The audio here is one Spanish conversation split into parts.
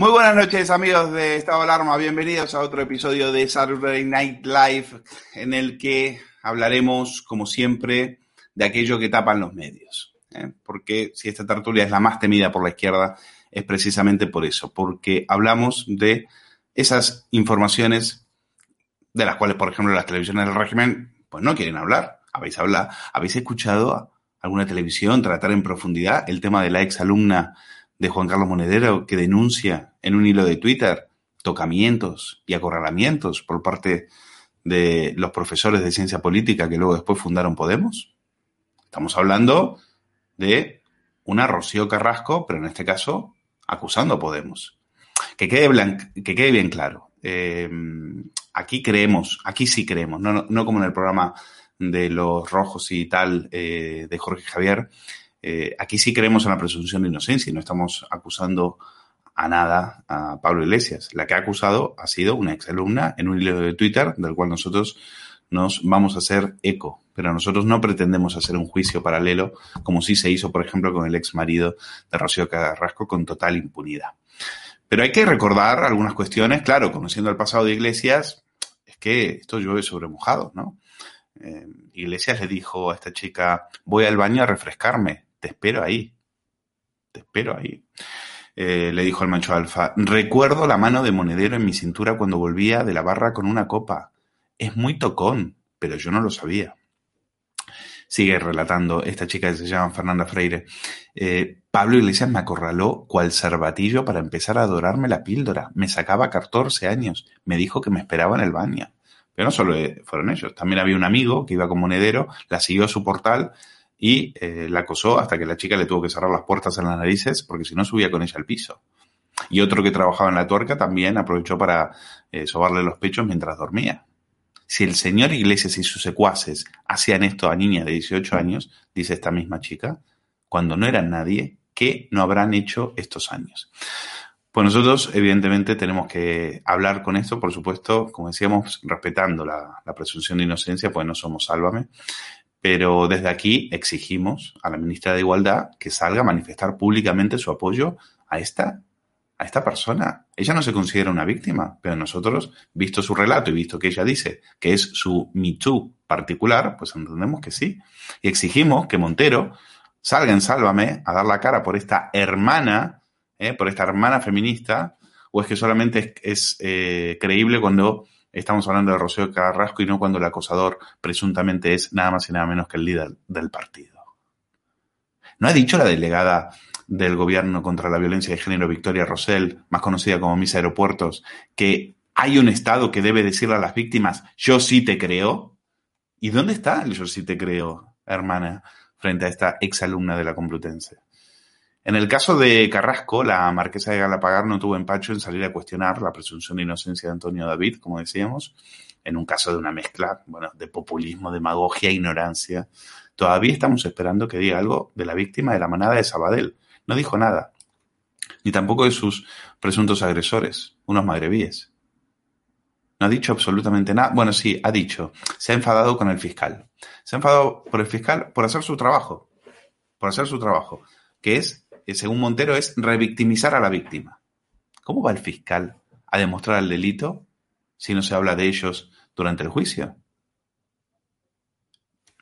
Muy buenas noches amigos de Estado Alarma, bienvenidos a otro episodio de Saturday Night Live en el que hablaremos, como siempre, de aquello que tapan los medios. ¿eh? Porque si esta tertulia es la más temida por la izquierda, es precisamente por eso, porque hablamos de esas informaciones de las cuales, por ejemplo, las televisiones del régimen pues no quieren hablar. ¿Habéis hablado? ¿Habéis escuchado alguna televisión tratar en profundidad el tema de la ex alumna de Juan Carlos Monedero que denuncia en un hilo de Twitter tocamientos y acorralamientos por parte de los profesores de ciencia política que luego después fundaron Podemos? Estamos hablando de una Rocío Carrasco, pero en este caso acusando a Podemos. Que quede, que quede bien claro. Eh, aquí creemos, aquí sí creemos, no, no, como en el programa de los rojos y tal eh, de Jorge Javier, eh, aquí sí creemos en la presunción de inocencia y no estamos acusando a nada a Pablo Iglesias. La que ha acusado ha sido una exalumna en un hilo de Twitter del cual nosotros nos vamos a hacer eco. Pero nosotros no pretendemos hacer un juicio paralelo como sí se hizo, por ejemplo, con el ex marido de Rocío Carrasco con total impunidad. Pero hay que recordar algunas cuestiones. Claro, conociendo el pasado de Iglesias, es que esto llueve sobre mojado, ¿no? Eh, Iglesias le dijo a esta chica, voy al baño a refrescarme te espero ahí. Te espero ahí. Eh, le dijo el macho alfa, recuerdo la mano de monedero en mi cintura cuando volvía de la barra con una copa. Es muy tocón, pero yo no lo sabía. Sigue relatando esta chica que se llama Fernanda Freire. Eh, Pablo Iglesias me acorraló cual cervatillo para empezar a adorarme la píldora. Me sacaba 14 años. Me dijo que me esperaba en el baño. Pero no solo eh, fueron ellos. También había un amigo que iba con monedero, la siguió a su portal y eh, la acosó hasta que la chica le tuvo que cerrar las puertas en las narices porque si no subía con ella al piso. Y otro que trabajaba en la tuerca también aprovechó para eh, sobarle los pechos mientras dormía. Si el señor Iglesias y sus secuaces hacían esto a niñas de 18 años, dice esta misma chica, cuando no eran nadie, ¿qué no habrán hecho estos años? Pues nosotros, evidentemente, tenemos que hablar con esto, por supuesto, como decíamos, respetando la, presunción de inocencia, pues no somos sálvame, pero desde aquí exigimos a la ministra de Igualdad que salga a manifestar públicamente su apoyo a esta, a esta persona. Ella no se considera una víctima, pero nosotros, visto su relato y visto que ella dice que es su Me Too particular, pues entendemos que sí. Y exigimos que Montero salga en Sálvame a dar la cara por esta hermana, ¿eh? por esta hermana feminista, o es que solamente es, eh, creíble cuando estamos hablando de Rocío Carrasco y no cuando el acosador presuntamente es nada más y nada menos que el líder del partido. ¿No ha dicho la delegada del gobierno contra la violencia de género, Victoria Rosell, más conocida como Misa Aeropuertos, que hay un Estado que debe decirle a las víctimas, yo sí te creo? ¿Y dónde está el yo sí te creo, hermana, frente a esta exalumna de la Complutense? En el caso de Carrasco, la marquesa de Galapagar no tuvo empacho en salir a cuestionar la presunción de inocencia de Antonio David, como decíamos, en un caso de una mezcla, bueno, de populismo, demagogia ignorancia. Todavía estamos esperando que diga algo de la víctima de la manada de Sabadell. No dijo nada. Ni tampoco de sus presuntos agresores, unos magrebíes. No ha dicho absolutamente nada. Bueno, sí, ha dicho. Se ha enfadado con el fiscal. Se ha enfadado por el fiscal por hacer su trabajo. Por hacer su trabajo. Que es según Montero, es revictimizar a la víctima. ¿Cómo va el fiscal a demostrar el delito si no se habla de ellos durante el juicio?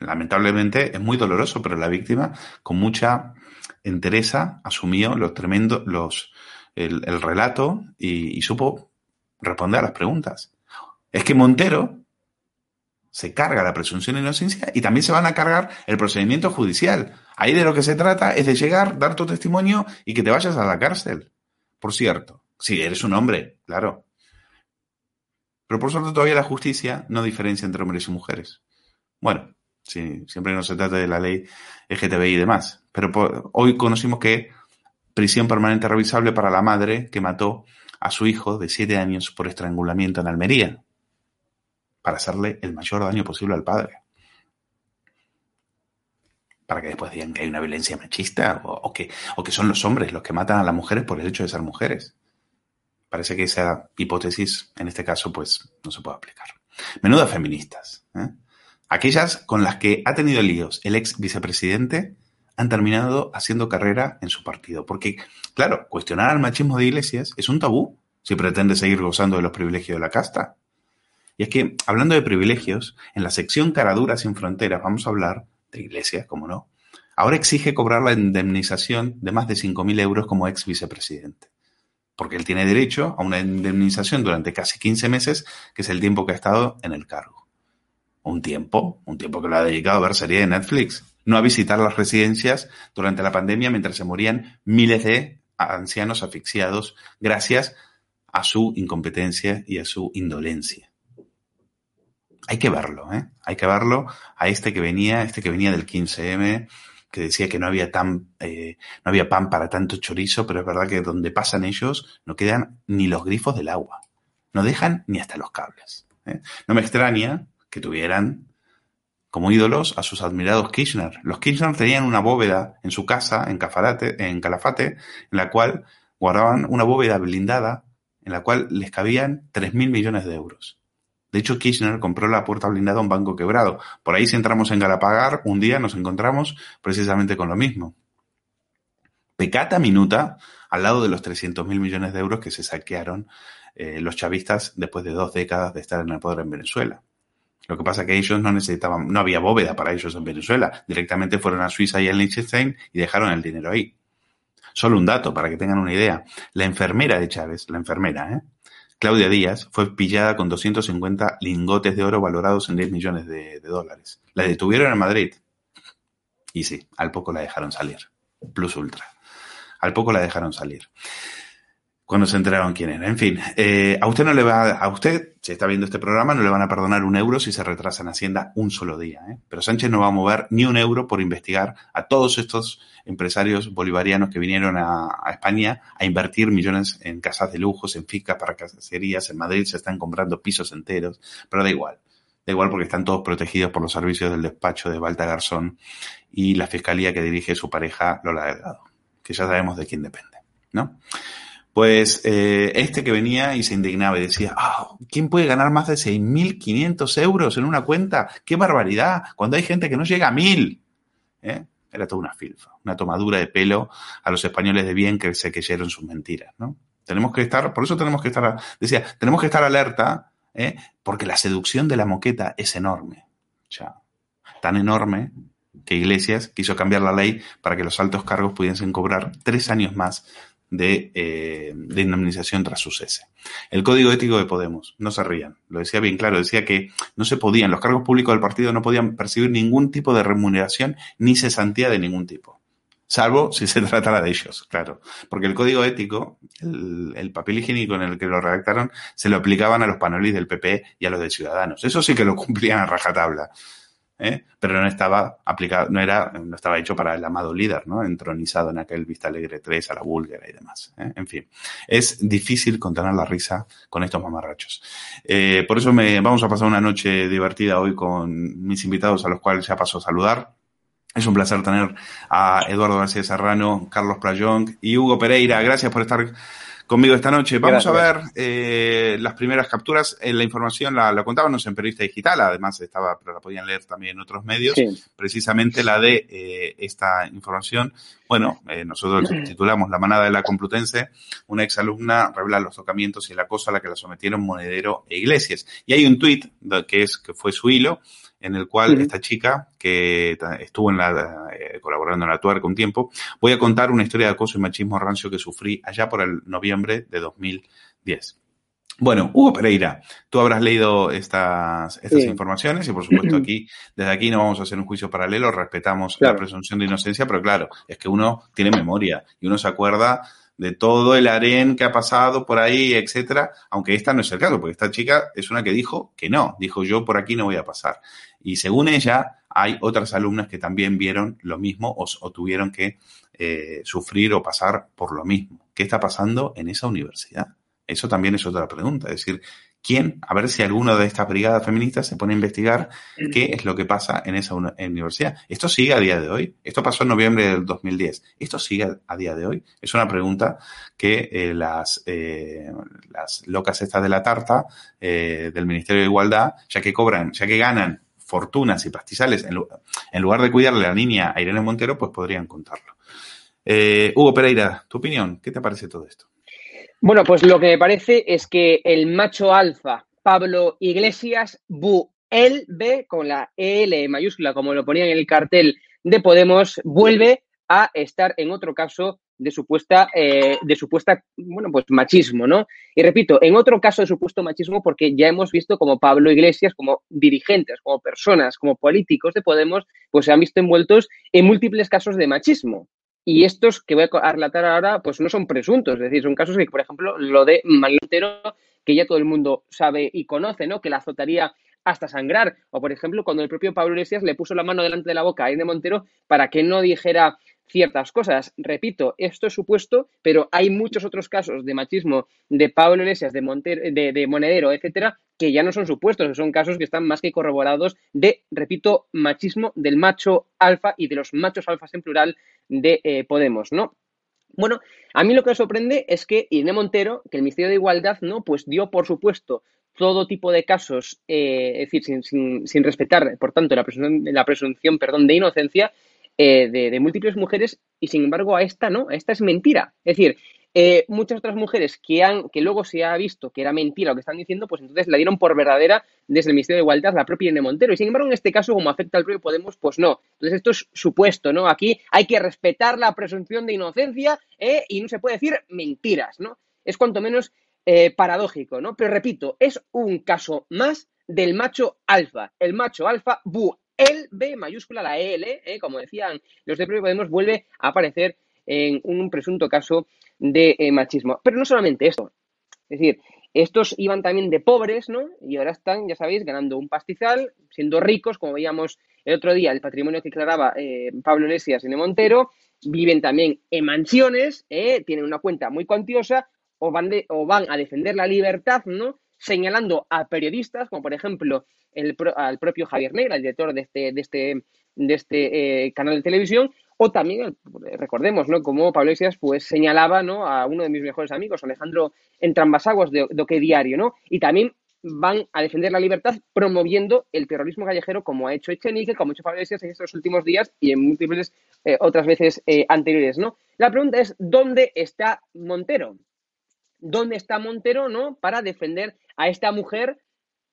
Lamentablemente es muy doloroso, pero la víctima con mucha entereza asumió los tremendos, los, el, relato y, y supo responder a las preguntas. Es que Montero se carga la presunción de inocencia y también se van a cargar el procedimiento judicial. Ahí de lo que se trata es de llegar, dar tu testimonio y que te vayas a la cárcel. Por cierto, si eres un hombre, claro. Pero por suerte todavía la justicia no diferencia entre hombres y mujeres. Bueno, sí, siempre no se trata de la ley LGTBI y demás. Pero hoy conocimos que prisión permanente revisable para la madre que mató a su hijo de siete años por estrangulamiento en Almería, para hacerle el mayor daño posible al padre para que después digan que hay una violencia machista o, que, o que son los hombres los que matan a las mujeres por el hecho de ser mujeres. Parece que esa hipótesis, en este caso, pues no se puede aplicar. Menudas feministas. ¿eh? Aquellas con las que ha tenido líos el ex vicepresidente han terminado haciendo carrera en su partido. Porque, claro, cuestionar al machismo de Iglesias es un tabú si pretende seguir gozando de los privilegios de la casta. Y es que, hablando de privilegios, en la sección Caradura sin Fronteras vamos a hablar de Iglesias, como no, ahora exige cobrar la indemnización de más de 5.000 euros como ex vicepresidente. Porque él tiene derecho a una indemnización durante casi 15 meses, que es el tiempo que ha estado en el cargo. Un tiempo, un tiempo que lo ha dedicado a ver serie de Netflix, no a visitar las residencias durante la pandemia mientras se morían miles de ancianos asfixiados gracias a su incompetencia y a su indolencia hay que verlo, ¿eh? Hay que verlo a este que venía, este que venía del 15M, que decía que no había tan, eh, no había pan para tanto chorizo, pero es verdad que donde pasan ellos no quedan ni los grifos del agua. No dejan ni hasta los cables. ¿eh? No me extraña que tuvieran como ídolos a sus admirados Kirchner. Los Kirchner tenían una bóveda en su casa, en, en Calafate, en la cual guardaban una bóveda blindada en la cual les cabían 3.000 millones de euros. De hecho, Kirchner compró la puerta blindada a un banco quebrado. Por ahí si entramos en Galapagar, un día nos encontramos precisamente con lo mismo. Pecata minuta al lado de los 300 mil millones de euros que se saquearon eh, los chavistas después de dos décadas de estar en el poder en Venezuela. Lo que pasa es que ellos no necesitaban, no había bóveda para ellos en Venezuela. Directamente fueron a Suiza y a Liechtenstein y dejaron el dinero ahí. Solo un dato para que tengan una idea. La enfermera de Chávez, la enfermera, ¿eh? Claudia Díaz fue pillada con 250 lingotes de oro valorados en 10 millones de, dólares. La detuvieron en Madrid. Y sí, al poco la dejaron salir. Plus ultra. Al poco la dejaron salir cuando se enteraron quién era. En fin, eh, a usted no le va, a usted, si está viendo este programa, no le van a perdonar un euro si se retrasa en Hacienda un solo día. ¿eh? Pero Sánchez no va a mover ni un euro por investigar a todos estos empresarios bolivarianos que vinieron a, España a invertir millones en casas de lujos, en ficas para caserías, en Madrid se están comprando pisos enteros, pero da igual. Da igual porque están todos protegidos por los servicios del despacho de Balta Garzón y la fiscalía que dirige su pareja Lola Delgado, que ya sabemos de quién depende, ¿no? Pues eh, este que venía y se indignaba y decía, ah, ¿quién puede ganar más de 6.500 euros en una cuenta? ¡Qué barbaridad! Cuando hay gente que no llega a mil. ¿Eh? Era toda una filfa, una tomadura de pelo a los españoles de bien que se creyeron sus mentiras, ¿no? Tenemos que estar, por eso tenemos que estar, decía, tenemos que estar alerta, ¿eh? porque la seducción de la moqueta es enorme. Tan enorme que Iglesias quiso cambiar la ley para que los altos cargos pudiesen cobrar tres años más de, eh, de, indemnización tras su cese. El código ético de Podemos, no se rían, lo decía bien claro, decía que no se podían, los cargos públicos del partido no podían percibir ningún tipo de remuneración ni cesantía de ningún tipo. Salvo si se tratara de ellos, claro. Porque el código ético, el, el, papel higiénico en el que lo redactaron, se lo aplicaban a los panelis del PP y a los de Ciudadanos. Eso sí que lo cumplían a rajatabla. ¿Eh? pero no estaba aplicado, no era, no estaba hecho para el amado líder, ¿no? Entronizado en aquel Vista Alegre 3 a la búlgara y demás. ¿eh? En fin, es difícil contener la risa con estos mamarrachos. Eh, por eso me, vamos a pasar una noche divertida hoy con mis invitados a los cuales ya paso a saludar. Es un placer tener a Eduardo García Serrano, Carlos Playón y Hugo Pereira. Gracias por estar conmigo esta noche. Vamos a ver eh, las primeras capturas. En la información la, la, contábamos en Periodista Digital, además estaba, pero la podían leer también en otros medios. Sí. Precisamente la de eh, esta información. Bueno, eh, nosotros titulamos La manada de la Complutense. Una exalumna revela los tocamientos y el acoso a la que la sometieron Monedero e Iglesias. Y hay un tuit que es que fue su hilo en el cual esta chica, que estuvo en la, eh, colaborando en la tuerca un tiempo, voy a contar una historia de acoso y machismo rancio que sufrí allá por el noviembre de 2010. Bueno, Hugo Pereira, tú habrás leído estas, estas sí. informaciones y por supuesto aquí, desde aquí no vamos a hacer un juicio paralelo, respetamos claro. la presunción de inocencia, pero claro, es que uno tiene memoria y uno se acuerda de todo el harén que ha pasado por ahí, etcétera, aunque esta no es el caso, porque esta chica es una que dijo que no, dijo yo por aquí no voy a pasar. Y según ella, hay otras alumnas que también vieron lo mismo o, o tuvieron que eh, sufrir o pasar por lo mismo. ¿Qué está pasando en esa universidad? Eso también es otra pregunta. Es decir, ¿quién, a ver si alguna de estas brigadas feministas se pone a investigar qué es lo que pasa en esa universidad? ¿Esto sigue a día de hoy? Esto pasó en noviembre del 2010. ¿Esto sigue a día de hoy? Es una pregunta que eh, las, eh, las locas estas de la tarta eh, del Ministerio de Igualdad, ya que cobran, ya que ganan fortunas y pastizales, en, en lugar de cuidarle a la niña a Irene Montero, pues podrían contarlo. Eh, Hugo Pereira, tu opinión, ¿qué te parece todo esto? Bueno, pues lo que me parece es que el macho alfa, Pablo Iglesias, Bu, él ve con la EL mayúscula, como lo ponía en el cartel de Podemos, vuelve a estar en otro caso de supuesta, eh, de supuesta, bueno, pues machismo, ¿no? Y repito, en otro caso de supuesto machismo, porque ya hemos visto como Pablo Iglesias, como dirigentes, como personas, como políticos de Podemos, pues se han visto envueltos en múltiples casos de machismo. Y estos que voy a relatar ahora, pues no son presuntos, es decir, son casos que, por ejemplo, lo de Malintero, que ya todo el mundo sabe y conoce, ¿no? Que la azotaría hasta sangrar. O, por ejemplo, cuando el propio Pablo Iglesias le puso la mano delante de la boca a Irene Montero para que no dijera ciertas cosas. Repito, esto es supuesto, pero hay muchos otros casos de machismo de Pablo Iglesias, de, Montero, de, de Monedero, etcétera, que ya no son supuestos, son casos que están más que corroborados de, repito, machismo del macho alfa y de los machos alfas en plural de eh, Podemos, ¿no? Bueno, a mí lo que me sorprende es que Irene Montero, que el Ministerio de Igualdad, ¿no? Pues dio, por supuesto, todo tipo de casos, eh, es decir, sin, sin, sin, respetar, por tanto, la presunción, la presunción perdón, de inocencia eh, de, múltiples mujeres, y sin embargo a esta no, a esta es mentira. Es decir, eh, muchas otras mujeres que, han, que luego se ha visto que era mentira lo que están diciendo, pues entonces la dieron por verdadera desde el Ministerio de Igualdad, la propia Irene Montero. Y sin embargo, en este caso, como afecta al propio Podemos, pues no. Entonces esto es supuesto, ¿no? Aquí hay que respetar la presunción de inocencia ¿eh? y no se puede decir mentiras, ¿no? Es cuanto menos eh, paradójico, ¿no? Pero repito, es un caso más del macho alfa. El macho alfa, bu, el B mayúscula, la EL, ¿eh? como decían los de propio Podemos, vuelve a aparecer en un presunto caso de eh, machismo. Pero no solamente esto. Es decir, estos iban también de pobres, ¿no? Y ahora están, ya sabéis, ganando un pastizal, siendo ricos, como veíamos el otro día, el patrimonio que declaraba eh, Pablo Iglesias y de Montero. Viven también en mansiones, ¿eh? tienen una cuenta muy cuantiosa, o van, de, o van a defender la libertad, ¿no? Señalando a periodistas, como por ejemplo el, al propio Javier Negra, el director de este, de este, de este eh, canal de televisión, o también, recordemos, ¿no? Como Pablo Iglesias pues señalaba, ¿no? A uno de mis mejores amigos, Alejandro Entrambasaguas, de, de qué diario, ¿no? Y también van a defender la libertad promoviendo el terrorismo callejero como ha hecho Echenique, como ha hecho Pablo Iglesias en estos últimos días y en múltiples eh, otras veces eh, anteriores, ¿no? La pregunta es, ¿dónde está Montero? ¿Dónde está Montero, no? Para defender a esta mujer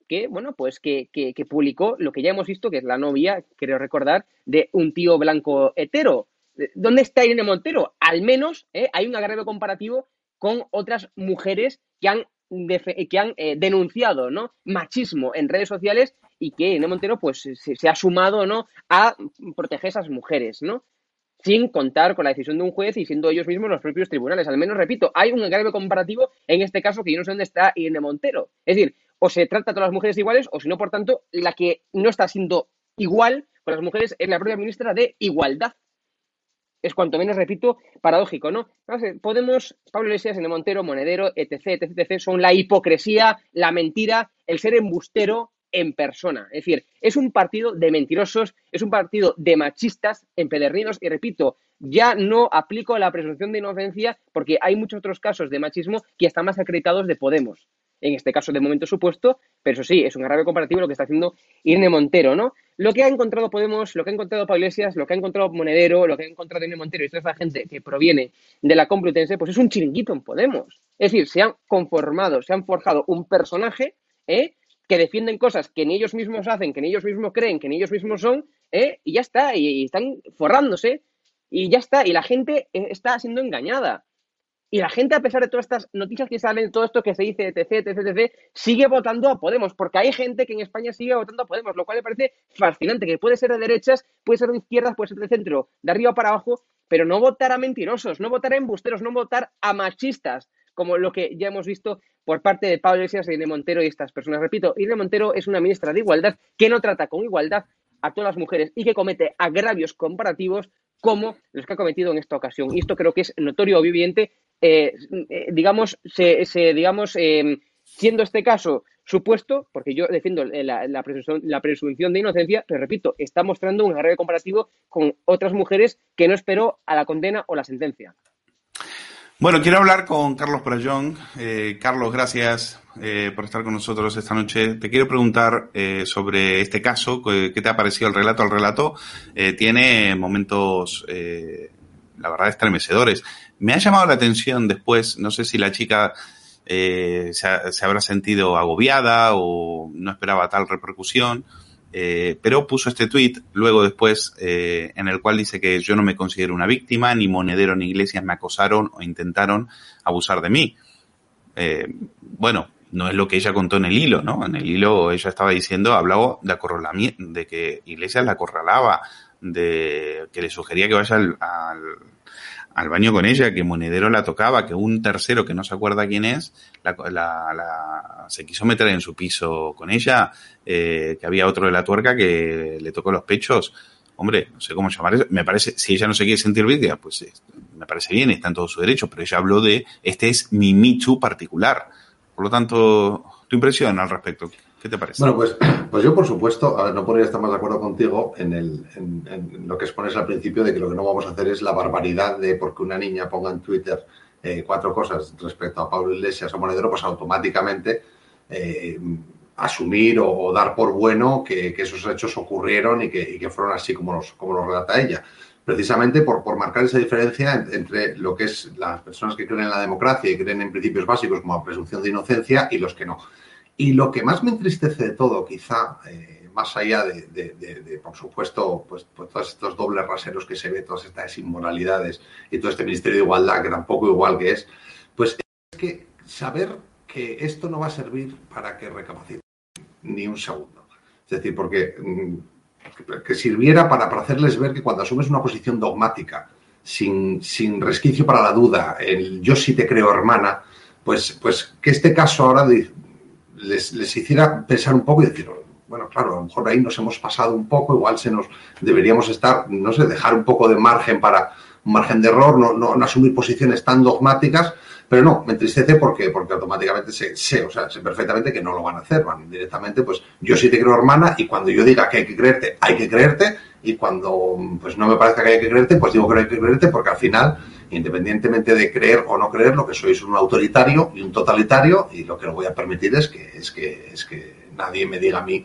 que, bueno, pues que, que, publicó lo que ya hemos visto, que es la novia, creo recordar, de un tío blanco hetero. ¿Dónde está Irene Montero? Al menos eh, hay un agravio comparativo con otras mujeres que han, que han eh, denunciado ¿no? machismo en redes sociales y que Irene Montero pues, se, se, ha sumado ¿no? a proteger a esas mujeres, ¿no? Sin contar con la decisión de un juez y siendo ellos mismos los propios tribunales. Al menos, repito, hay un agravio comparativo en este caso que yo no sé dónde está Irene Montero. Es decir, o se trata a todas las mujeres iguales, o si no, por tanto, la que no está siendo igual con las mujeres es la propia ministra de Igualdad. Es cuanto menos, repito, paradójico, ¿no? Podemos, Pablo Iglesias, N. Montero, Monedero, etc, etc, etc, son la hipocresía, la mentira, el ser embustero en persona. Es decir, es un partido de mentirosos, es un partido de machistas empedernidos y repito, ya no aplico la presunción de inocencia porque hay muchos otros casos de machismo que están más acreditados de Podemos en este caso de momento supuesto, pero eso sí, es un grave comparativo lo que está haciendo Irene Montero, ¿no? Lo que ha encontrado Podemos, lo que ha encontrado Pablo lo que ha encontrado Monedero, lo que ha encontrado Irene Montero y toda esa gente que proviene de la Complutense, pues es un chiringuito en Podemos. Es decir, se han conformado, se han forjado un personaje, ¿eh? Que defienden cosas que ni ellos mismos hacen, que ni ellos mismos creen, que ni ellos mismos son, ¿eh? y ya está, y, y están forrándose, y ya está, y la gente eh, está siendo engañada. Y la gente, a pesar de todas estas noticias que salen, todo esto que se dice, etc, etc, etc, sigue votando a Podemos, porque hay gente que en España sigue votando a Podemos, lo cual me parece fascinante, que puede ser de derechas, puede ser de izquierdas, puede ser de centro, de arriba para abajo, pero no votar a mentirosos, no votar a embusteros, no votar a machistas, como lo que ya hemos visto por parte de Pablo Iglesias, Irene Montero y estas personas. Repito, Irene Montero es una ministra de Igualdad que no trata con igualdad a todas las mujeres y que comete agravios comparativos como los que ha cometido en esta ocasión. Y esto creo que es notorio o viviente eh, eh, digamos, se, digamos, eh, siendo este caso supuesto, porque yo defiendo la, presunción, la, presunción, de inocencia, pero repito, está mostrando un error comparativo con otras mujeres que no esperó a la condena o la sentencia. Bueno, quiero hablar con Carlos Prayón. Eh, Carlos, gracias eh, por estar con nosotros esta noche. Te quiero preguntar eh, sobre este caso. ¿Qué te ha parecido el relato? El relato tiene momentos, la verdad, estremecedores. Me ha llamado la atención después, no sé si la chica eh, se, se, habrá sentido agobiada o no esperaba tal repercusión, eh, pero puso este tweet luego después eh, en el cual dice que yo no me considero una víctima, ni Monedero ni Iglesias me acosaron o intentaron abusar de mí. Eh, bueno, no es lo que ella contó en el hilo, ¿no? En el hilo ella estaba diciendo, hablaba de acorralamiento, de que Iglesias la acorralaba, de que le sugería que vaya al, al al baño con ella, que Monedero la tocaba, que un tercero que no se acuerda quién es, la, la, la, se quiso meter en su piso con ella, eh, que había otro de la tuerca que le tocó los pechos. Hombre, no sé cómo llamar eso. Me parece, si ella no se quiere sentir víctima, pues eh, me parece bien, está en todo su derecho, pero ella habló de, este es mi Michu particular. Por lo tanto, tu impresión al respecto. ¿Qué te parece? Bueno, pues, pues yo, por supuesto, no podría estar más de acuerdo contigo en, en, lo que expones al principio de que lo que no vamos a hacer es la barbaridad de porque una niña ponga en Twitter eh, cuatro cosas respecto a Pablo Iglesias o Monedero, pues automáticamente eh, asumir o, dar por bueno que, esos hechos ocurrieron y que, que fueron así como los, como los relata ella precisamente por, por, marcar esa diferencia entre lo que es las personas que creen en la democracia y creen en principios básicos como la presunción de inocencia y los que no. Y lo que más me entristece de todo, quizá, eh, más allá de, por supuesto, pues, pues, todos estos dobles raseros que se ve, todas estas inmoralidades y todo este Ministerio de Igualdad, que tampoco igual que es, pues es que saber que esto no va a servir para que recapaciten ni un segundo. Es decir, porque mm, que sirviera para, para hacerles ver que cuando asumes una posición dogmática, sin, sin resquicio para la duda, el yo sí te creo hermana, pues, pues que este caso ahora les, hiciera pensar un poco y decir, bueno, claro, a lo mejor ahí nos hemos pasado un poco, igual se nos deberíamos estar, no sé, dejar un poco de margen para margen de error, no, no, no asumir posiciones tan dogmáticas, Pero no, me entristece porque, porque automáticamente sé, sé, o sea, sé perfectamente que no lo van a hacer, van directamente, pues yo sí te creo hermana y cuando yo diga que hay que creerte, hay que creerte y cuando pues no me parezca que hay que creerte, pues digo que no hay que creerte porque al final, independientemente de creer o no creer, lo que soy es un autoritario y un totalitario y lo que no voy a permitir es que, es que, es que nadie me diga a mí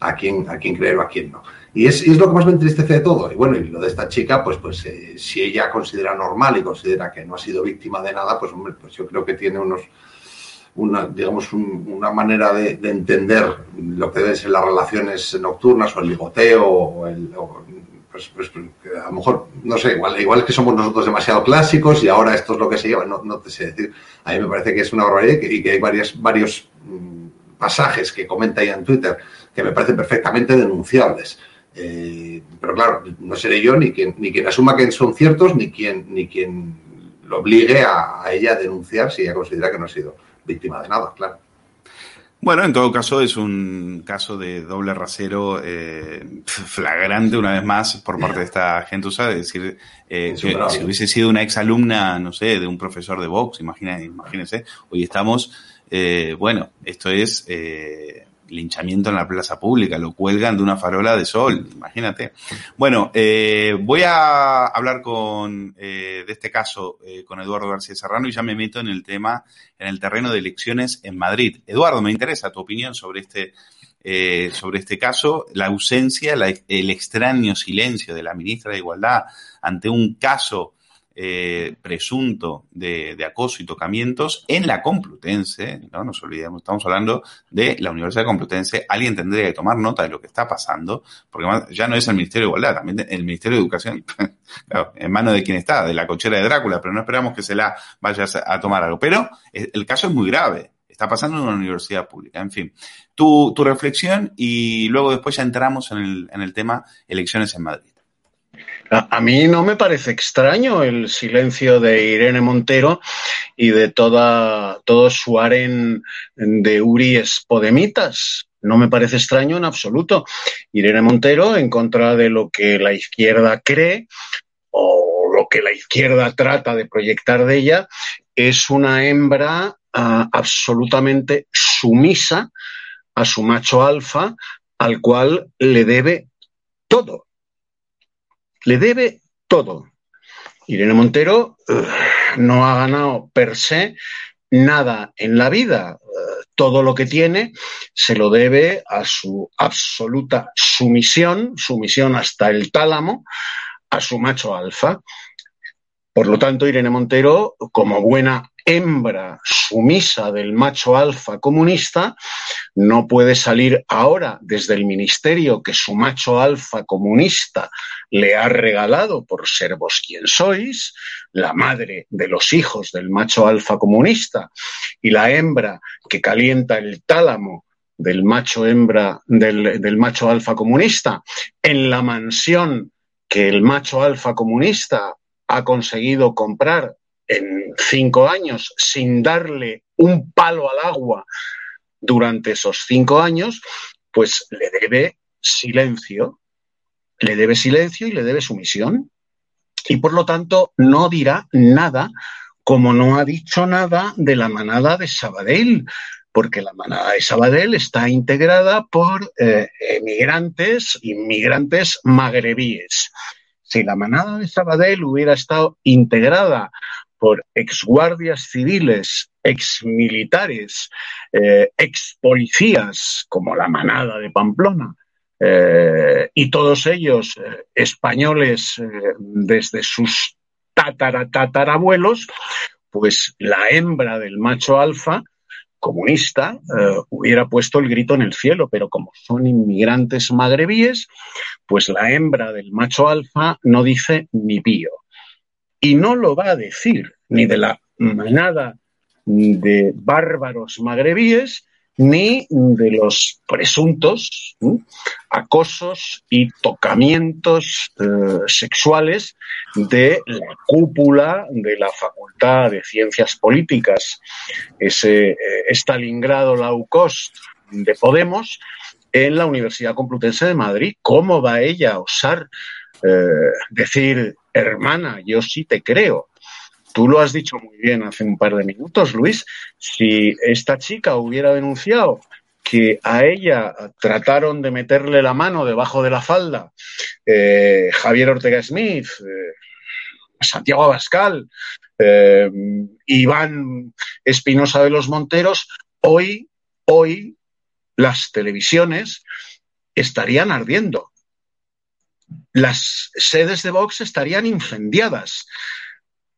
a quién, a quién creer o a quién no. Y es, es, lo que más me entristece de todo. Y bueno, y lo de esta chica, pues, pues eh, si ella considera normal y considera que no ha sido víctima de nada, pues hombre, pues yo creo que tiene unos, una, digamos, una manera de, de, entender lo que deben ser las relaciones nocturnas o el ligoteo o el... O, pues, pues, a lo mejor, no sé, igual, igual que somos nosotros demasiado clásicos y ahora esto es lo que se lleva, no, no te sé decir. A mí me parece que es una barbaridad y que, hay varias, varios mm, pasajes que comenta ella en Twitter que me parecen perfectamente denunciables. Eh, pero claro, no seré yo ni quien, ni quien asuma que son ciertos, ni quien, ni quien lo obligue a, ella a denunciar si ella considera que no ha sido víctima de nada, claro. Bueno, en todo caso es un caso de doble rasero eh, flagrante una vez más por parte de esta gentuza, es decir, eh, que, si hubiese sido una exalumna, no sé, de un profesor de Vox, imagínense, imagínense hoy estamos, eh, bueno, esto es eh, linchamiento en la plaza pública, lo cuelgan de una farola de sol, imagínate. Bueno, eh, voy a hablar con, eh, de este caso eh, con Eduardo García Serrano y ya me meto en el tema, en el terreno de elecciones en Madrid. Eduardo, me interesa tu opinión sobre este, sobre este caso, la ausencia, el extraño silencio de la ministra de Igualdad ante un caso eh, presunto de, acoso y tocamientos en la Complutense, no nos olvidemos, estamos hablando de la Universidad Complutense, alguien tendría que tomar nota de lo que está pasando, porque ya no es el Ministerio de Igualdad, también el Ministerio de Educación, claro, en manos de quien está, de la cochera de Drácula, pero no esperamos que se la vaya a tomar algo. Pero el caso es muy grave, está pasando en una universidad pública. En fin, tu, tu reflexión y luego después ya entramos en el, en el tema elecciones en Madrid. A mí no me parece extraño el silencio de Irene Montero y de toda, todo su aren de Uries Podemitas. No me parece extraño en absoluto. Irene Montero, en contra de lo que la izquierda cree o lo que la izquierda trata de proyectar de ella, es una hembra uh, absolutamente sumisa a su macho alfa, al cual le debe todo le debe todo. Irene Montero no ha ganado per se nada en la vida. Todo lo que tiene se lo debe a su absoluta sumisión, sumisión hasta el tálamo, a su macho alfa. Por lo tanto, Irene Montero, como buena hembra sumisa del macho alfa comunista, no puede salir ahora desde el ministerio que su macho alfa comunista le ha regalado por ser vos quien sois, la madre de los hijos del macho alfa comunista y la hembra que calienta el tálamo del macho hembra del, del macho alfa comunista en la mansión que el macho alfa comunista ha conseguido comprar en cinco años sin darle un palo al agua durante esos cinco años, pues le debe silencio, le debe silencio y le debe sumisión. Y por lo tanto no dirá nada, como no ha dicho nada de la manada de Sabadell, porque la manada de Sabadell está integrada por eh, emigrantes, inmigrantes magrebíes. Si la manada de Sabadell hubiera estado integrada por exguardias civiles, exmilitares, eh, ex policías, como la manada de Pamplona, eh, y todos ellos eh, españoles eh, desde sus tatara tatarabuelos, pues la hembra del macho alfa comunista eh, hubiera puesto el grito en el cielo, pero como son inmigrantes magrebíes, pues la hembra del macho alfa no dice ni pío. Y no lo va a decir ni de la manada de bárbaros magrebíes, ni de los presuntos ¿eh? acosos y tocamientos eh, sexuales de la cúpula de la Facultad de Ciencias Políticas, ese eh, Stalingrado low de Podemos, en la Universidad Complutense de Madrid. ¿Cómo va ella a osar decir hermana, yo sí te creo. Tú lo has dicho muy bien hace un par de minutos, Luis, si esta chica hubiera denunciado que a ella trataron de meterle la mano debajo de la falda eh, Javier Ortega Smith, eh, Santiago Abascal, eh, Iván Espinosa de los Monteros, hoy, hoy las televisiones estarían ardiendo. Las sedes de Vox estarían incendiadas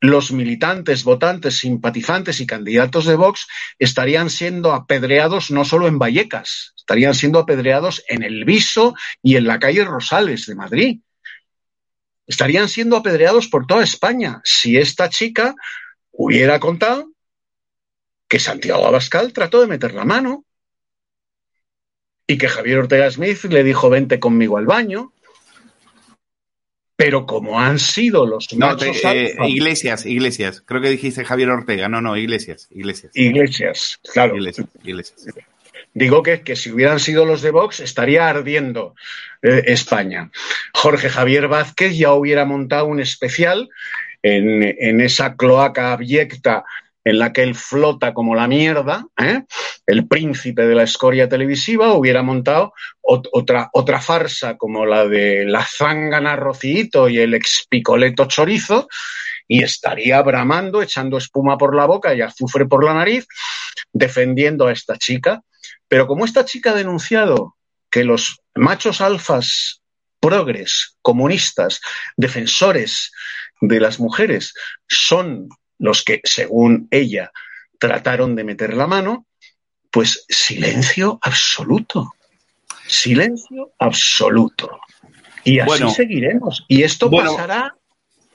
los militantes, votantes, simpatizantes y candidatos de Vox estarían siendo apedreados no solo en Vallecas, estarían siendo apedreados en El Viso y en la calle Rosales de Madrid. Estarían siendo apedreados por toda España si esta chica hubiera contado que Santiago Abascal trató de meter la mano y que Javier Ortega Smith le dijo vente conmigo al baño pero como han sido los no, eh, Iglesias, Iglesias. Creo que dijiste Javier Ortega. No, no, Iglesias, Iglesias. Iglesias, claro. Iglesias, Iglesias. Digo que, que, si hubieran sido los de Vox estaría ardiendo eh, España. Jorge Javier Vázquez ya hubiera montado un especial en, en esa cloaca abyecta en la que él flota como la mierda, ¿eh? el príncipe de la escoria televisiva, hubiera montado otra, otra farsa como la de la zángana Rocito y el expicoleto chorizo, y estaría bramando, echando espuma por la boca y azufre por la nariz, defendiendo a esta chica. Pero como esta chica ha denunciado que los machos alfas progres, comunistas, defensores de las mujeres, son los que, según ella, trataron de meter la mano, pues silencio absoluto. Silencio absoluto. Y así seguiremos. Y esto pasará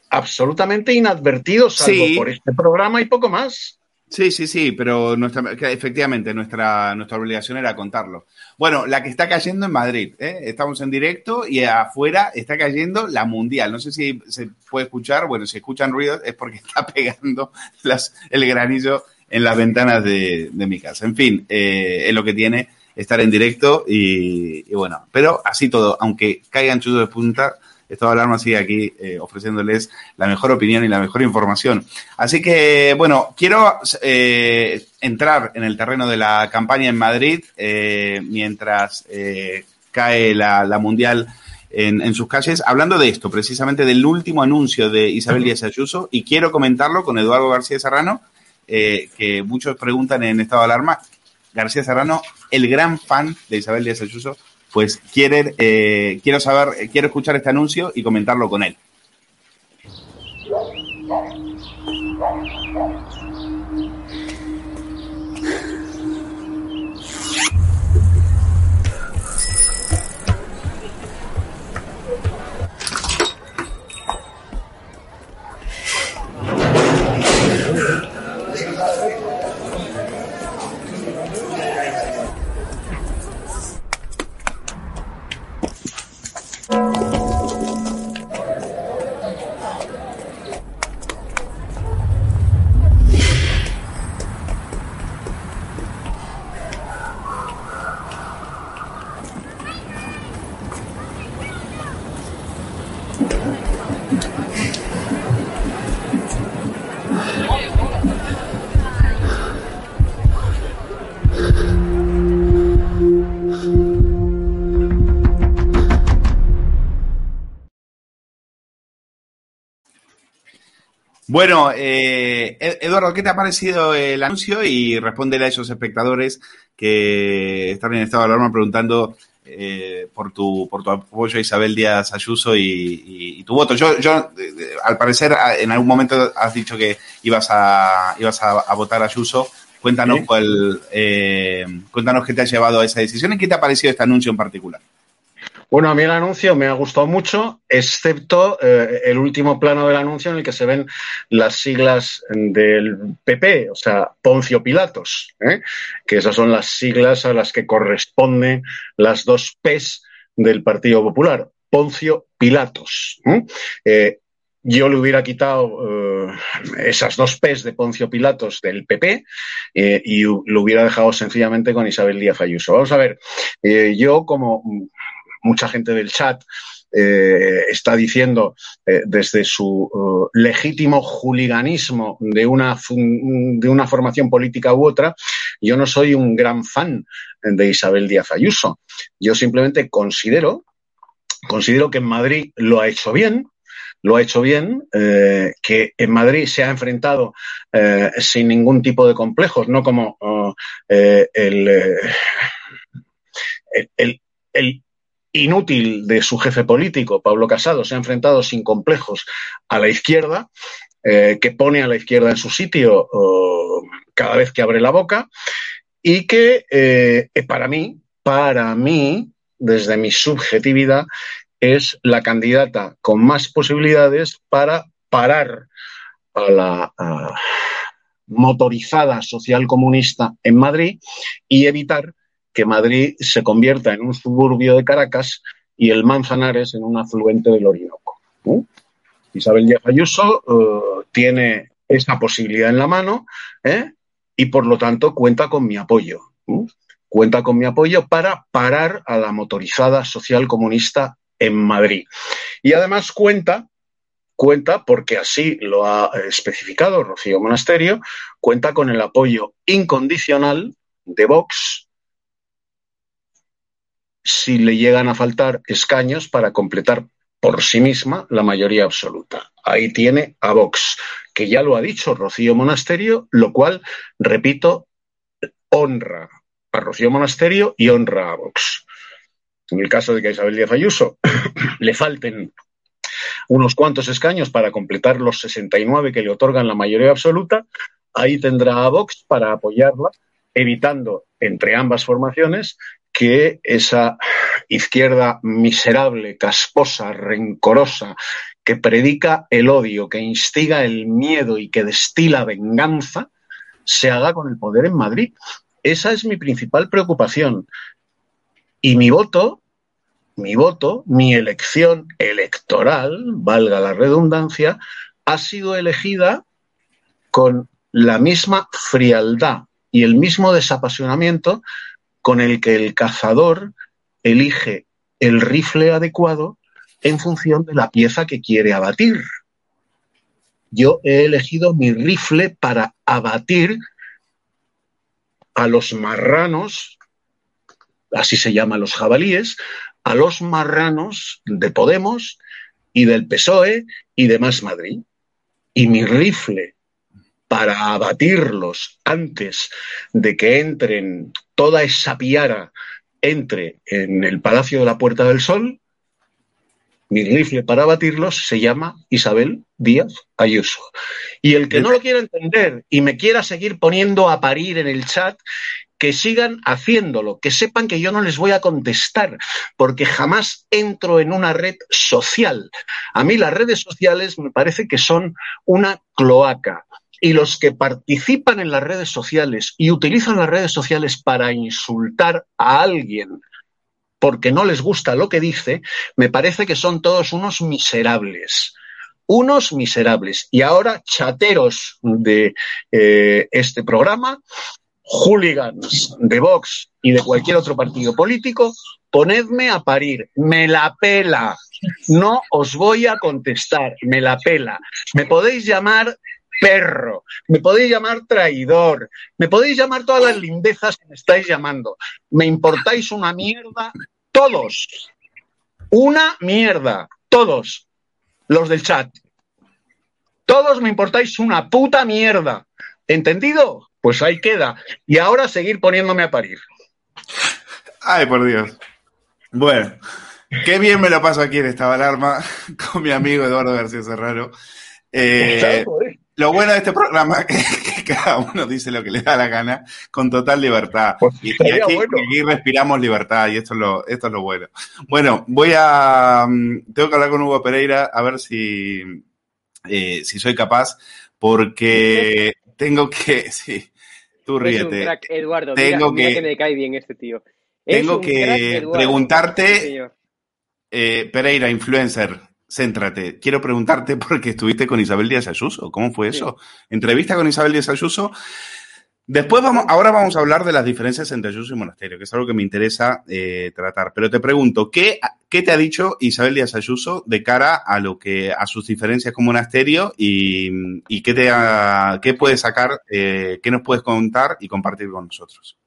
absolutamente inadvertido, salvo por este programa y poco más. Sí, sí, sí, pero nuestra, efectivamente nuestra, nuestra obligación era contarlo. Bueno, la que está cayendo en Madrid, ¿eh? estamos en directo y afuera está cayendo la mundial. No sé si se puede escuchar, bueno, si escuchan ruidos es porque está pegando las, el granillo en las ventanas de, mi casa. En fin, eh, es lo que tiene estar en directo y, y, bueno, pero así todo, aunque caigan chuzos de punta, Estado de Alarma sigue aquí eh, ofreciéndoles la mejor opinión y la mejor información. Así que, bueno, quiero eh, entrar en el terreno de la campaña en Madrid eh, mientras cae la, Mundial en, sus calles, hablando de esto, precisamente del último anuncio de Isabel Díaz Ayuso, y quiero comentarlo con Eduardo García Serrano, que muchos preguntan en Estado de Alarma. García Serrano, el gran fan de Isabel Díaz Ayuso, pues quieren, eh, quiero saber, quiero escuchar este anuncio y comentarlo con él. Bueno, eh, Eduardo, ¿qué te ha parecido el anuncio? Y respóndele a esos espectadores que están en estado de alarma preguntando eh, por, tu, por tu apoyo a Isabel Díaz Ayuso y, tu voto. Yo, yo al parecer, en algún momento has dicho que ibas a, ibas a, votar a Ayuso. Cuéntanos, cuál, eh, cuéntanos qué te ha llevado a esa decisión y qué te ha parecido este anuncio en particular. Bueno, a mí el anuncio me ha gustado mucho, excepto eh, el último plano del anuncio en el que se ven las siglas del PP, o sea, Poncio Pilatos, ¿eh? que esas son las siglas a las que corresponden las dos P's del Partido Popular, Poncio Pilatos. ¿eh? yo le hubiera quitado esas dos P's de Poncio Pilatos del PP y lo hubiera dejado sencillamente con Isabel Díaz Ayuso. Vamos a ver, yo como mucha gente del chat eh, está diciendo eh, desde su eh, legítimo juliganismo de una, de una formación política u otra, yo no soy un gran fan de Isabel Díaz Ayuso. Yo simplemente considero, considero que en Madrid lo ha hecho bien, lo ha hecho bien, que en Madrid se ha enfrentado sin ningún tipo de complejos, no como el, el, el, inútil de su jefe político, Pablo Casado, se ha enfrentado sin complejos a la izquierda, eh, que pone a la izquierda en su sitio cada vez que abre la boca, y que eh, para mí, para mí, desde mi subjetividad, es la candidata con más posibilidades para parar a la motorizada social comunista en Madrid y evitar que Madrid se convierta en un suburbio de Caracas y el Manzanares en un afluente del Orinoco. Isabel Díaz Ayuso eh, tiene esa posibilidad en la mano ¿eh? y por lo tanto cuenta con mi apoyo. Cuenta con mi apoyo para parar a la motorizada social comunista en Madrid. Y además cuenta, cuenta, porque así lo ha especificado Rocío Monasterio, cuenta con el apoyo incondicional de Vox si le llegan a faltar escaños para completar por sí misma la mayoría absoluta. Ahí tiene a Vox, que ya lo ha dicho Rocío Monasterio, lo cual, repito, honra a Rocío Monasterio y honra a Vox. En el caso de que a Isabel Díaz Ayuso le falten unos cuantos escaños para completar los 69 que le otorgan la mayoría absoluta, ahí tendrá a Vox para apoyarla, evitando entre ambas formaciones que esa izquierda miserable, casposa, rencorosa, que predica el odio, que instiga el miedo y que destila venganza, se haga con el poder en Madrid. Esa es mi principal preocupación. Y mi voto, mi voto, mi elección electoral, valga la redundancia, ha sido elegida con la misma frialdad y el mismo desapasionamiento con el que el cazador elige el rifle adecuado en función de la pieza que quiere abatir. Yo he elegido mi rifle para abatir a los marranos, así se llaman los jabalíes, a los marranos de Podemos y del PSOE y de Más Madrid. Y mi rifle para abatirlos antes de que entren toda esa piara entre en el Palacio de la Puerta del Sol, mi rifle para abatirlos se llama Isabel Díaz Ayuso. Y el que no lo quiera entender y me quiera seguir poniendo a parir en el chat, que sigan haciéndolo, que sepan que yo no les voy a contestar, porque jamás entro en una red social. A mí las redes sociales me parece que son una cloaca y los que participan en las redes sociales y utilizan las redes sociales para insultar a alguien porque no les gusta lo que dice, me parece que son todos unos miserables. Unos miserables. Y ahora, chateros de eh, este programa, hooligans de Vox y de cualquier otro partido político, ponedme a parir. Me la pela. No os voy a contestar. Me la pela. Me podéis llamar perro, me podéis llamar traidor, me podéis llamar todas las lindezas que me estáis llamando. Me importáis una mierda todos. Una mierda, todos los del chat. Todos me importáis una puta mierda. ¿Entendido? Pues ahí queda. Y ahora seguir poniéndome a parir. Ay, por Dios. Bueno, qué bien me lo paso aquí en esta alarma con mi amigo Eduardo García Serraro. Eh, lo bueno de este programa es que cada uno dice lo que le da la gana con total libertad. Pues y, aquí, respiramos libertad y esto es, lo, esto es lo bueno. Bueno, voy a... Mm, tengo que hablar con Hugo Pereira a ver si, eh, si soy capaz porque tengo que... Sí, tú ríete. Eduardo. Tengo que, me cae bien este tío. tengo que preguntarte, eh, Pereira, influencer, céntrate. Quiero preguntarte porque estuviste con Isabel Díaz Ayuso. ¿Cómo fue eso? Entrevista con Isabel Díaz Ayuso. Después vamos, ahora vamos a hablar de las diferencias entre Ayuso y Monasterio, que es algo que me interesa eh, tratar. Pero te pregunto, ¿qué, ¿qué te ha dicho Isabel Díaz Ayuso de cara a lo que a sus diferencias con Monasterio y, y qué te ha, qué puedes sacar, eh, qué nos puedes contar y compartir con nosotros?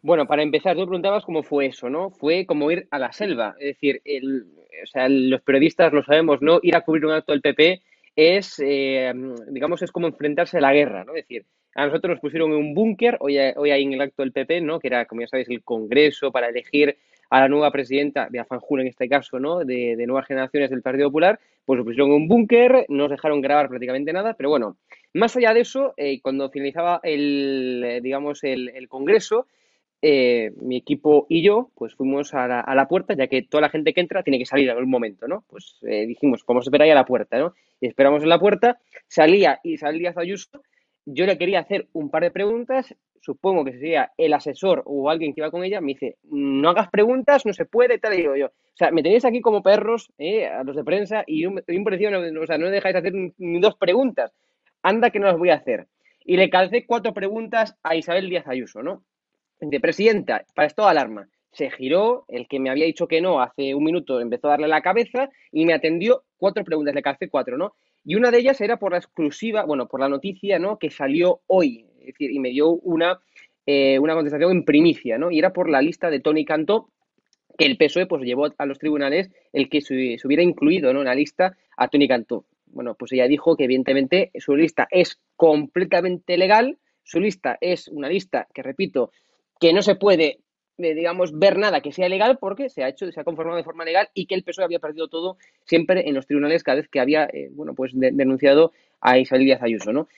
Bueno, para empezar, tú preguntabas cómo fue eso, ¿no? Fue como ir a la selva, es decir, el, o sea, los periodistas lo sabemos, ¿no? Ir a cubrir un acto del PP es, eh, digamos, es como enfrentarse a la guerra, ¿no? Decir, a nosotros nos pusieron en un búnker, hoy, hoy hay en el acto del PP, ¿no? Que era, como ya sabéis, el Congreso para elegir a la nueva presidenta de Afanjul en este caso, ¿no? De, nuevas generaciones del Partido Popular, pues nos pusieron en un búnker, no nos dejaron grabar prácticamente nada, pero bueno, más allá de eso, eh, cuando finalizaba el, eh, digamos, el, el Congreso, eh, mi equipo y yo, pues fuimos a la, a puerta, ya que toda la gente que entra tiene que salir en algún momento, ¿no? Pues eh, dijimos, ¿cómo se espera ahí a la puerta, no? Y esperamos en la puerta, salía y salía Ayuso, yo le quería hacer un par de preguntas, supongo que sería el asesor o alguien que iba con ella, me dice, no hagas preguntas, no se puede, tal, y digo yo. O sea, me tenéis aquí como perros, eh, a los de prensa, y un no, o sea, no dejáis hacer ni dos preguntas. Anda que no las voy a hacer. Y le calcé cuatro preguntas a Isabel Díaz Ayuso, ¿no? De presidenta, para esto alarma. Se giró, el que me había dicho que no hace un minuto empezó a darle la cabeza y me atendió cuatro preguntas, le calcé cuatro, ¿no? Y una de ellas era por la exclusiva, bueno, por la noticia, ¿no? Que salió hoy, es decir, y me dio una, eh, una contestación en primicia, ¿no? Y era por la lista de Tony Cantó, que el PSOE pues llevó a los tribunales el que se, se hubiera incluido, ¿no? En la lista a Tony Cantó. Bueno, pues ella dijo que evidentemente su lista es completamente legal, su lista es una lista que, repito, que no se puede, eh, digamos, ver nada que sea legal porque se ha hecho, se ha conformado de forma legal y que el PSOE había perdido todo siempre en los tribunales cada vez que había, eh, bueno, pues de, denunciado a Isabel Díaz Ayuso, ¿no?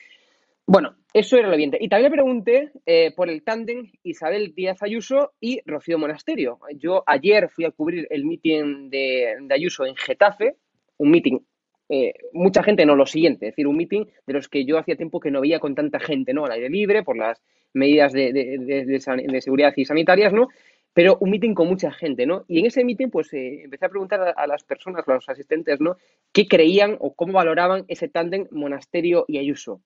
Bueno, eso era lo evidente. Y también le pregunté eh, por el tándem Isabel Díaz Ayuso y Rocío Monasterio. Yo ayer fui a cubrir el mitin de, de Ayuso en Getafe, un mitin eh, mucha gente no lo siguiente, es decir, un meeting de los que yo hacía tiempo que no veía con tanta gente, ¿no? Al aire libre, por las medidas de, seguridad y sanitarias, ¿no? Pero un meeting con mucha gente, ¿no? Y en ese meeting, pues eh, empecé a preguntar a, las personas, a los asistentes, ¿no? ¿Qué creían o cómo valoraban ese tándem Monasterio y Ayuso?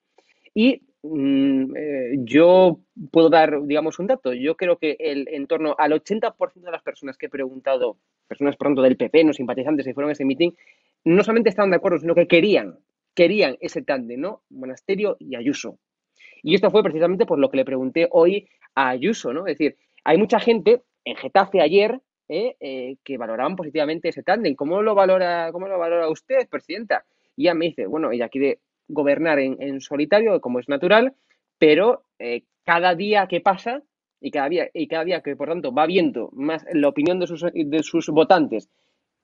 Y mmm, eh, yo puedo dar, digamos, un dato. Yo creo que el, en torno al 80% de las personas que he preguntado, personas pronto del PP, no simpatizantes que fueron a ese meeting, no solamente estaban de acuerdo, sino que querían, querían ese tándem, ¿no? Monasterio y Ayuso. Y esto fue precisamente por lo que le pregunté hoy a Ayuso, ¿no? Es decir, hay mucha gente en Getafe ayer ¿eh? Eh, que valoraban positivamente ese tándem. ¿Cómo lo valora, cómo lo valora usted, presidenta? Y ella me dice, bueno, ella quiere gobernar en, solitario, como es natural, pero eh, cada día que pasa y cada día, y cada día que, por tanto, va viendo más la opinión de sus, de sus votantes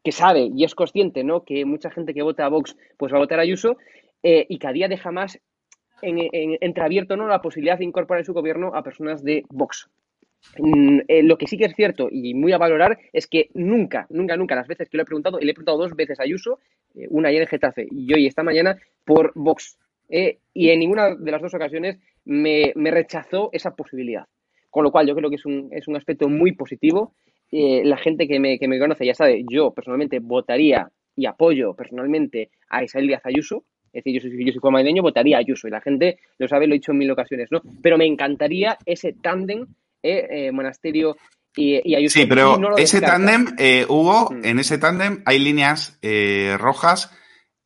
que sabe y es consciente, ¿no? Que mucha gente que vota a Vox pues va a votar a Ayuso y cada día deja más en, en, entreabierto, ¿no? La posibilidad de incorporar en su gobierno a personas de Vox. Mm, eh, lo que sí que es cierto y muy a valorar es que nunca, nunca, nunca, las veces que lo he preguntado, y le he preguntado dos veces a Ayuso, eh, una ayer en Getafe y hoy esta mañana por Vox, eh, y en ninguna de las dos ocasiones me, me, rechazó esa posibilidad. Con lo cual yo creo que es un, es un aspecto muy positivo la gente que me, que me conoce ya sabe, yo personalmente votaría y apoyo personalmente a Isabel Díaz Ayuso, es decir, yo soy, yo soy como madrileño, votaría a Ayuso, y la gente lo sabe, lo he dicho en mil ocasiones, ¿no? Pero me encantaría ese tándem, eh, eh, Monasterio y, y, Ayuso. Sí, pero no ese tándem, eh, Hugo, mm. en ese tándem hay líneas eh, rojas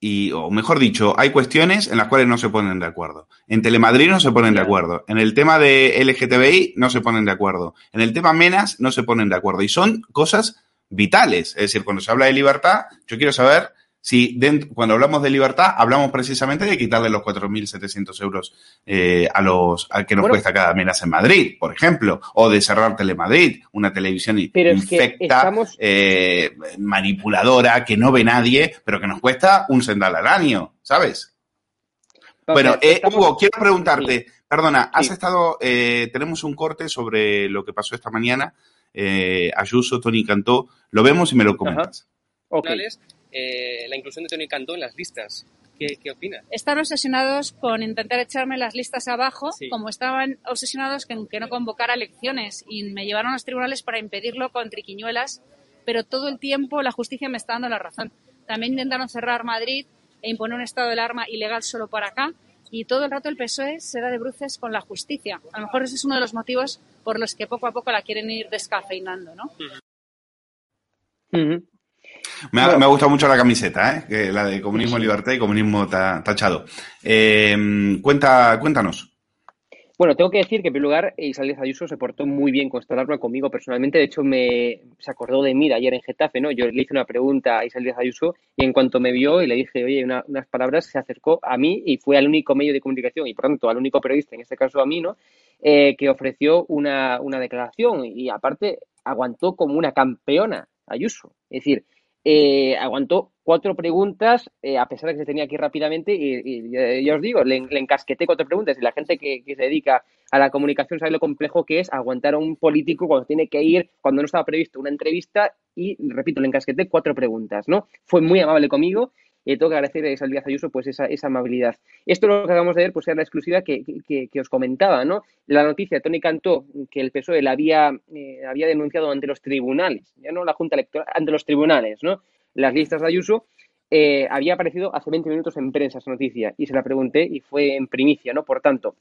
y, o mejor dicho, hay cuestiones en las cuales no se ponen de acuerdo. En Telemadrid no se ponen de acuerdo. En el tema de LGTBI no se ponen de acuerdo. En el tema Menas no se ponen de acuerdo. Y son cosas vitales. Es decir, cuando se habla de libertad, yo quiero saber si dentro, cuando hablamos de libertad, hablamos precisamente de quitarle los 4.700 euros eh, a los a que nos bueno, cuesta cada menas en Madrid, por ejemplo, o de cerrar Telemadrid, una televisión pero infecta, es que estamos... eh, manipuladora, que no ve nadie, pero que nos cuesta un sendal al año, ¿sabes? Okay, bueno, eh, estamos... Hugo, quiero preguntarte, sí. perdona, has sí. estado, eh, tenemos un corte sobre lo que pasó esta mañana, eh, Ayuso, Tony Cantó, lo vemos y me lo comentas. Okay eh, la inclusión de Tony Cantó en las listas. ¿Qué, qué opinas? Están obsesionados con intentar echarme las listas abajo, sí. como estaban obsesionados con que no convocara elecciones y me llevaron a los tribunales para impedirlo con triquiñuelas, pero todo el tiempo la justicia me está dando la razón. También intentaron cerrar Madrid e imponer un estado de alarma ilegal solo para acá, y todo el rato el PSOE se da de bruces con la justicia. A lo mejor ese es uno de los motivos por los que poco a poco la quieren ir descafeinando, ¿no? Me ha, me ha, gustado mucho la camiseta, ¿eh? Que la de comunismo, libertad y comunismo tachado. Eh, cuenta, cuéntanos. Bueno, tengo que decir que en primer lugar Isabel Ayuso se portó muy bien con esta alarma conmigo personalmente. De hecho, me se acordó de mí de ayer en Getafe, ¿no? Yo le hice una pregunta a Isabel Ayuso y en cuanto me vio y le dije, oye, unas palabras, se acercó a mí y fue al único medio de comunicación y por tanto al único periodista, en este caso a mí, ¿no? Eh, que ofreció una, una declaración y aparte aguantó como una campeona Ayuso. Es decir, eh, aguantó cuatro preguntas, eh, a pesar de que se tenía ir rápidamente, y, ya os digo, le, encasqueté cuatro preguntas. Y la gente que, se dedica a la comunicación sabe lo complejo que es aguantar a un político cuando tiene que ir, cuando no estaba previsto una entrevista, y repito, le encasqueté cuatro preguntas, ¿no? Fue muy amable conmigo. Y tengo que agradecer a Isabel Díaz Ayuso pues esa, esa amabilidad. Esto lo que acabamos de ver pues era la exclusiva que, que, os comentaba, ¿no? La noticia de Tony Cantó que el PSOE la había, eh, había denunciado ante los tribunales, ya no la Junta Electoral, ante los tribunales, ¿no? las listas de Ayuso, eh, había aparecido hace 20 minutos en prensa esa noticia y se la pregunté y fue en primicia, ¿no? Por tanto,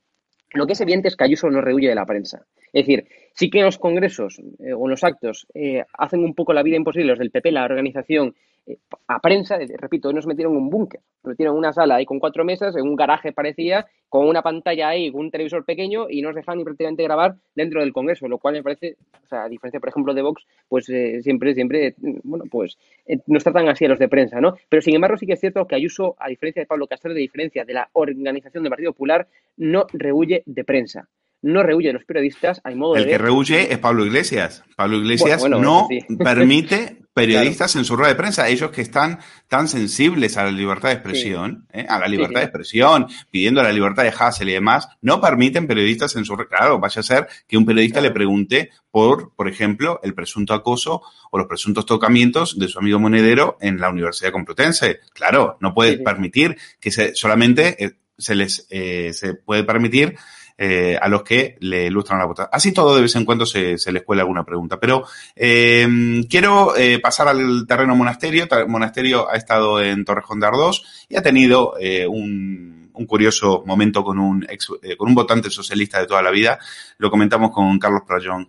lo que es evidente es que Ayuso no rehuye de la prensa. Es decir, sí que en los congresos eh, o en los actos eh, hacen un poco la vida imposible los del PP, la organización eh, a prensa, repito, nos metieron en un búnker, nos metieron en una sala ahí con cuatro mesas, en un garaje parecía, con una pantalla ahí, con un televisor pequeño y no nos dejaban ni prácticamente grabar dentro del Congreso, lo cual me parece, o sea, a diferencia, por ejemplo, de Vox, pues eh, siempre, siempre, bueno, pues eh, nos tratan así a los de prensa, ¿no? Pero sin embargo sí que es cierto que Ayuso, a diferencia de Pablo Castel, de diferencia de la organización del Partido Popular, no rehuye de prensa no rehuye los periodistas, hay modo El que rehuye es Pablo Iglesias. Pablo Iglesias no permite periodistas en su rueda de prensa, ellos que están tan sensibles a la libertad de expresión, ¿eh? a la libertad de expresión, pidiendo la libertad de Hassel y demás, no permiten periodistas en su... Claro, vaya a ser que un periodista le pregunte por, por ejemplo, el presunto acoso o los presuntos tocamientos de su amigo monedero en la Universidad Complutense. Claro, no puede permitir que se, solamente eh, se les eh, se puede permitir eh, a los que le ilustran la votación. Así todo de vez en cuando se, se les cuela alguna pregunta. Pero eh, quiero eh, pasar al terreno monasterio. Monasterio ha estado en Torrejón de Ardós y ha tenido un, un, curioso momento con un, ex, con un votante socialista de toda la vida. Lo comentamos con Carlos Prayón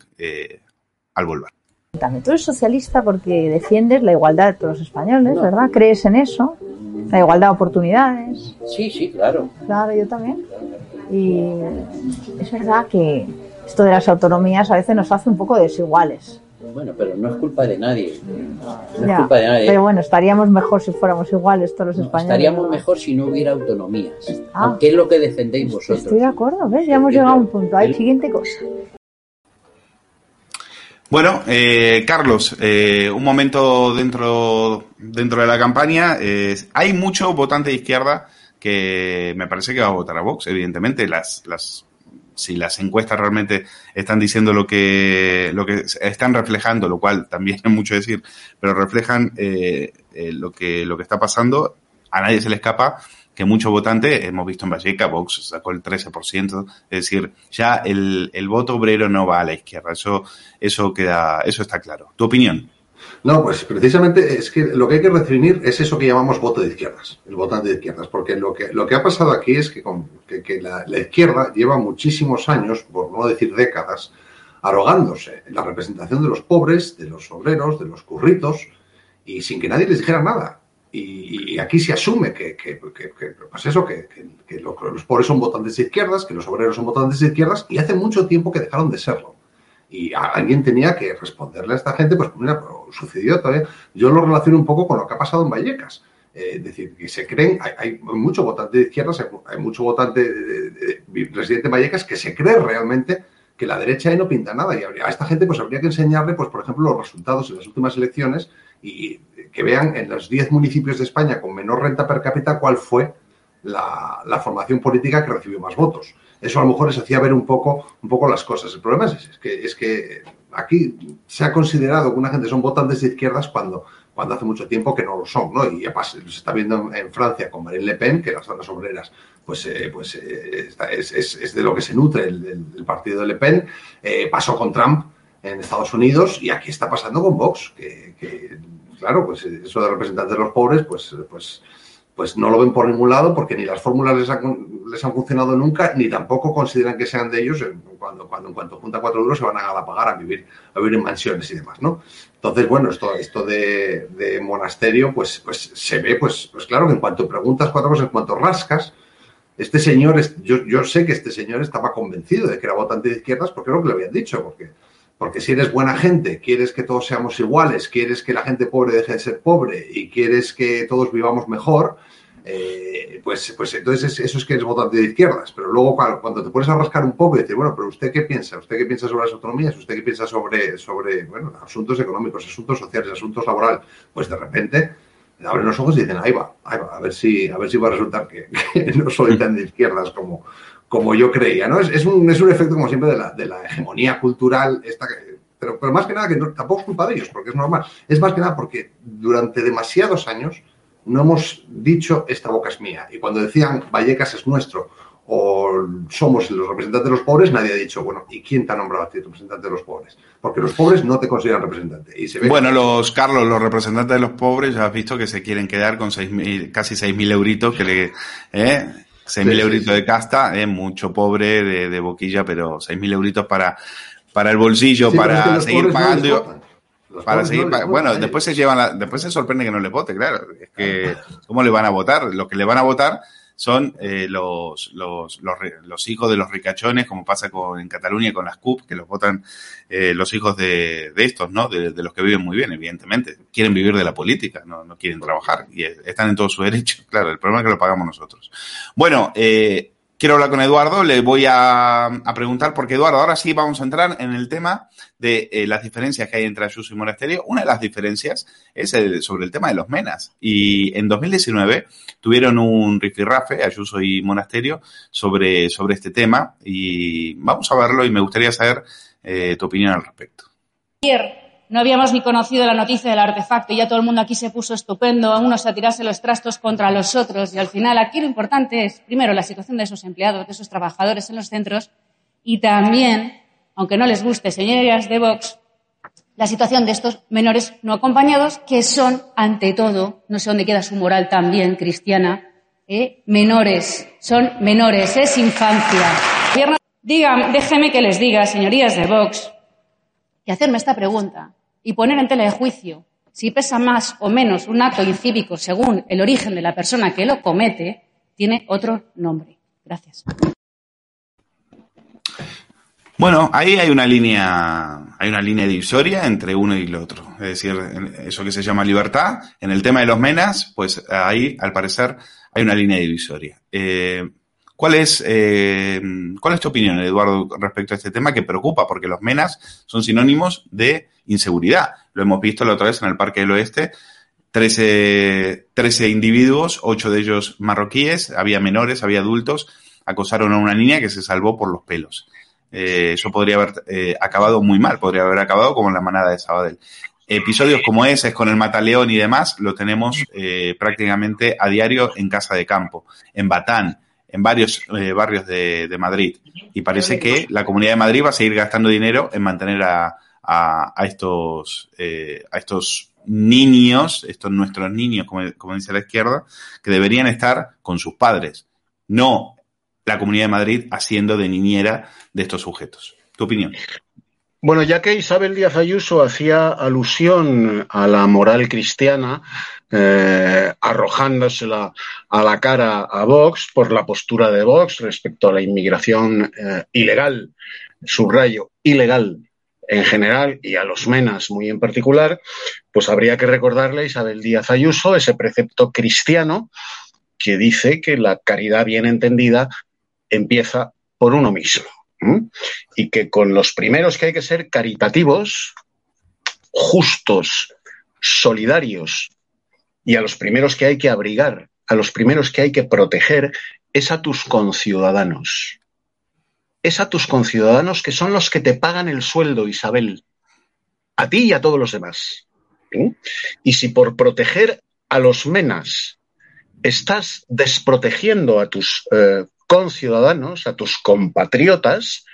al volver. Tú eres socialista porque defiendes la igualdad de todos los españoles, ¿verdad? ¿Crees en eso? La igualdad de oportunidades. Sí, sí, claro. Claro, yo también. Y es verdad que esto de las autonomías a veces nos hace un poco desiguales. Bueno, pero no es culpa de nadie. No es culpa de nadie. Pero bueno, estaríamos mejor si fuéramos iguales todos los españoles. Estaríamos mejor si no hubiera autonomías. Ah. Aunque es lo que defendéis vosotros. Estoy de acuerdo, ¿ves? Ya hemos llegado a un punto. Hay siguiente cosa. Bueno, eh, Carlos, eh, un momento dentro, dentro de la campaña. Eh, hay mucho votante de izquierda que me parece que va a votar a Vox, evidentemente. Las, las, si las encuestas realmente están diciendo lo que, lo que están reflejando, lo cual también es mucho decir, pero reflejan eh, eh, lo, que, lo que está pasando, a nadie se le escapa que muchos votantes, hemos visto en Valleca, Vox sacó el 13%, es decir, ya el, el voto obrero no va a la izquierda, eso, eso queda, eso está claro. ¿Tu opinión? No, pues precisamente es que lo que hay que definir es eso que llamamos voto de izquierdas, el votante de izquierdas, porque lo que, lo que ha pasado aquí es que, con, que, la, izquierda lleva muchísimos años, por no decir décadas, arrogándose la representación de los pobres, de los obreros, de los curritos, y sin que nadie les dijera nada. Y, aquí se asume que, que, pues eso, que, los pobres son votantes de izquierdas, que los obreros son votantes de izquierdas, y hace mucho tiempo que dejaron de serlo y alguien tenía que responderle a esta gente, pues mira, sucedió todavía. Yo lo relaciono un poco con lo que ha pasado en Vallecas. Eh, es decir, que se creen, hay, hay mucho votante de izquierdas, hay, mucho votante de, residente de Vallecas que se cree realmente que la derecha ahí no pinta nada. Y a esta gente pues habría que enseñarle, pues por ejemplo, los resultados en las últimas elecciones y que vean en los 10 municipios de España con menor renta per cápita cuál fue la formación política que recibió más votos eso a lo mejor les hacía ver un poco, un poco las cosas. El problema es, que, es que aquí se ha considerado que una gente son votantes de izquierdas cuando, cuando hace mucho se que no lo son, ¿no? Y se está viendo en Francia con Marine Le Pen, que las zonas obreras, pues, eh, pues eh, es, es, de lo que se nutre el, partido de Le Pen. Eh, pasó con Trump en Estados Unidos y aquí está pasando con Vox, que, que claro, pues eso de representantes de los pobres, pues, pues pues no lo ven por ningún lado porque ni las fórmulas les han, les han funcionado nunca, ni tampoco consideran que sean de ellos cuando, cuando en cuanto junta cuatro euros se van a pagar a vivir, a vivir en mansiones y demás, ¿no? Entonces, bueno, esto, esto de, de monasterio, pues, pues se ve, pues, pues claro que en cuanto preguntas cuatro cosas, en cuanto rascas, este señor, yo, yo sé que este señor estaba convencido de que era votante de izquierdas porque es lo que le habían dicho, porque porque si eres buena gente, quieres que todos seamos iguales, quieres que la gente pobre deje de ser pobre y quieres que todos vivamos mejor, eh, pues, pues entonces eso es que eres votante de izquierdas. Pero luego cuando te pones a rascar un poco y decir, bueno, pero ¿usted qué piensa? ¿Usted qué piensa sobre las autonomías? ¿Usted qué piensa sobre, sobre bueno, asuntos económicos, asuntos sociales, asuntos laborales? Pues de repente abren los ojos y dicen, ahí va, ahí va, a ver si, a ver si va a resultar que, no soy tan de izquierdas como, como yo creía, ¿no? Es, un, es un efecto, como siempre, de la, de la hegemonía cultural, esta, pero, pero más que nada, que tampoco es culpa de ellos, porque es normal, es más que nada porque durante demasiados años no hemos dicho esta boca es mía. Y cuando decían Vallecas es nuestro o somos los representantes de los pobres, nadie ha dicho, bueno, ¿y quién te ha nombrado a ti representante de los pobres? Porque los pobres no te consideran representante. Bueno, los, Carlos, los representantes de los pobres, ya has visto que se quieren quedar con seis mil, casi 6.000 euritos que le, ¿eh? 6.000 mil euritos de casta, es mucho pobre de, boquilla, pero 6.000 euritos para, para el bolsillo, para seguir pagando. para seguir, bueno, después se llevan después se sorprende que no le vote, claro. Es que, ¿cómo le van a votar? Lo que le van a votar son eh, los, los, los, hijos de los ricachones, como pasa con, en Cataluña con las CUP, que los votan eh, los hijos de, de estos, ¿no? De, de, los que viven muy bien, evidentemente. Quieren vivir de la política, no, no quieren trabajar y están en todo su derecho. Claro, el problema es que lo pagamos nosotros. Bueno, eh, quiero hablar con Eduardo, le voy a, preguntar, porque Eduardo, ahora sí vamos a entrar en el tema de eh, las diferencias que hay entre Ayuso y Monasterio. Una de las diferencias es sobre el tema de los menas. Y en 2019 tuvieron un rifirrafe, Ayuso y Monasterio, sobre, sobre este tema. Y vamos a verlo y me gustaría saber eh, tu opinión al respecto. Ayer no habíamos ni conocido la noticia del artefacto y ya todo el mundo aquí se puso estupendo, a unos a tirarse los trastos contra los otros y al final aquí lo importante es, primero, la situación de esos empleados, de esos trabajadores en los centros y también, aunque no les guste, señorías de Vox, la situación de estos menores no acompañados que son, ante todo, no sé dónde queda su moral también cristiana, ¿eh? menores, son menores, es infancia. Digan, déjeme que les diga, señorías de Vox, y hacerme esta pregunta y poner en tela de juicio si pesa más o menos un acto incívico según el origen de la persona que lo comete, tiene otro nombre. Gracias. Bueno, ahí hay una línea, hay una línea divisoria entre uno y el otro. Es decir, eso que se llama libertad. En el tema de los menas, pues ahí, al parecer, hay una línea divisoria. Eh, ¿Cuál es, eh, ¿Cuál es tu opinión, Eduardo, respecto a este tema que preocupa? Porque los menas son sinónimos de inseguridad. Lo hemos visto la otra vez en el Parque del Oeste. 13, 13 individuos, 8 de ellos marroquíes, había menores, había adultos, acosaron a una niña que se salvó por los pelos. Eh, eso podría haber eh, acabado muy mal, podría haber acabado como la manada de Sabadell. Episodios como ese, con el Mataleón y demás, lo tenemos eh, prácticamente a diario en Casa de Campo, en Batán, en varios eh, barrios de, Madrid. Y parece que la Comunidad de Madrid va a seguir gastando dinero en mantener a, a, estos, eh, a estos niños, estos nuestros niños, como, como dice la izquierda, que deberían estar con sus padres, no la Comunidad de Madrid haciendo de niñera de estos sujetos. ¿Tu opinión? Bueno, ya que Isabel Díaz Ayuso hacía alusión a la moral cristiana, eh, arrojándosela a la cara a Vox por la postura de Vox respecto a la inmigración eh, ilegal, subrayo, ilegal en general y a los menas muy en particular, pues habría que recordarle a Isabel Díaz Ayuso ese precepto cristiano que dice que la caridad bien entendida empieza por uno mismo. Y que con los primeros que hay que ser caritativos, justos, solidarios, y a los primeros que hay que abrigar, a los primeros que hay que proteger, es a tus conciudadanos. Es a tus conciudadanos que son los que te pagan el sueldo, Isabel. A ti y a todos los demás. Y si por proteger a los menas estás desprotegiendo a tus eh, conciudadanos, a tus compatriotas,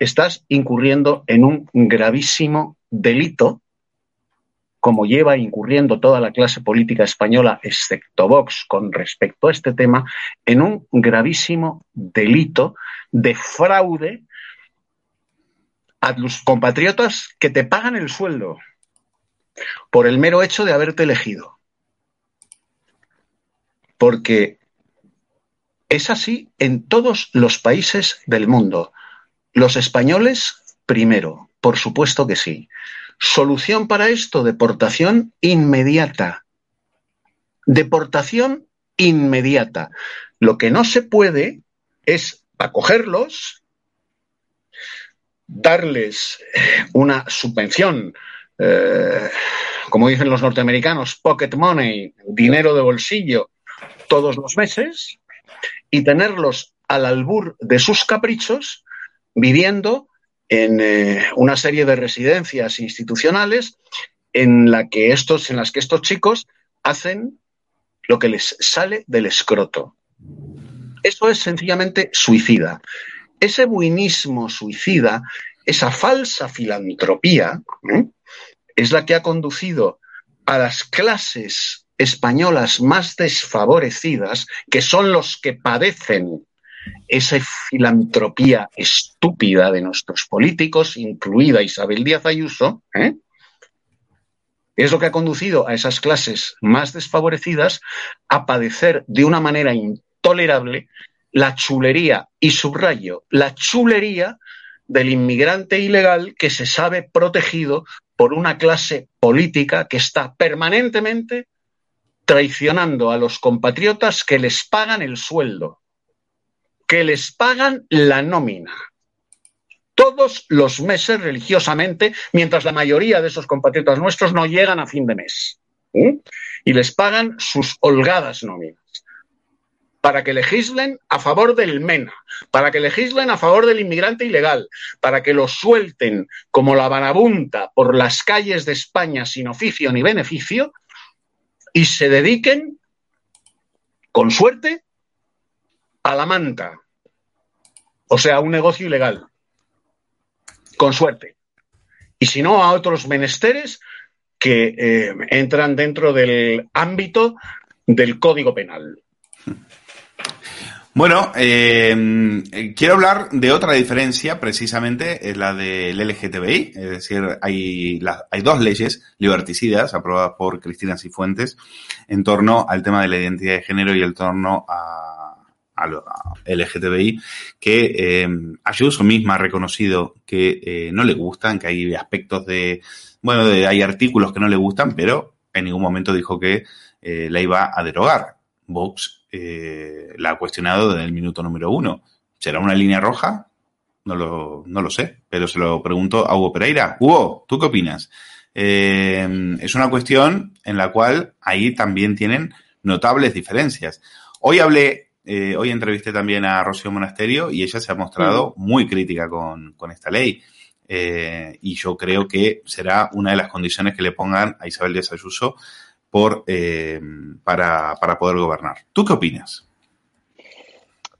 estás incurriendo en un gravísimo delito como lleva incurriendo toda la clase política española, excepto Vox, con respecto a este tema, en un gravísimo delito de fraude a los compatriotas que te pagan el sueldo por el mero hecho de haberte elegido. Porque es así en todos los países del mundo. Los españoles, primero, por supuesto que sí. Solución para esto, deportación inmediata. Deportación inmediata. Lo que no se puede es acogerlos, darles una subvención, eh, como dicen los norteamericanos, pocket money, dinero de bolsillo, todos los meses, y tenerlos al albur de sus caprichos, viviendo en eh, una serie de residencias institucionales en, la que estos, en las que estos chicos hacen lo que les sale del escroto. Eso es sencillamente suicida. Ese buinismo suicida, esa falsa filantropía, ¿eh? es la que ha conducido a las clases españolas más desfavorecidas, que son los que padecen esa filantropía estúpida de nuestros políticos, incluida Isabel Díaz Ayuso, ¿eh? es lo que ha conducido a esas clases más desfavorecidas a padecer de una manera intolerable la chulería, y subrayo, la chulería del inmigrante ilegal que se sabe protegido por una clase política que está permanentemente traicionando a los compatriotas que les pagan el sueldo que les pagan la nómina todos los meses religiosamente, mientras la mayoría de esos compatriotas nuestros no llegan a fin de mes. Y les pagan sus holgadas nóminas para que legislen a favor del MENA, para que legislen a favor del inmigrante ilegal, para que los suelten como la vanabunta por las calles de España sin oficio ni beneficio y se dediquen, con suerte, a la manta, o sea, a un negocio ilegal, con suerte. Y si no, a otros menesteres que eh, entran dentro del ámbito del Código Penal. Bueno, eh, quiero hablar de otra diferencia, precisamente, es la del LGTBI. Es decir, hay, hay dos leyes liberticidas aprobadas por Cristina Cifuentes en torno al tema de la identidad de género y en torno a a, LGTBI, que eh, Ayuso misma ha reconocido que eh, no le gustan, que hay aspectos de, bueno, hay artículos que no le gustan, pero en ningún momento dijo que eh, la iba a derogar. Vox eh, la ha cuestionado desde el minuto número uno. ¿Será una línea roja? No lo, no lo sé, pero se lo pregunto a Hugo Pereira. Hugo, ¿tú qué opinas? es una cuestión en la cual ahí también tienen notables diferencias. Hoy hablé eh, hoy entrevisté también a Rocío Monasterio y ella se ha mostrado mm. muy crítica con, esta ley. Eh, y yo creo que será una de las condiciones que le pongan a Isabel Díaz Ayuso por, eh, para, para poder gobernar. ¿Tú qué opinas?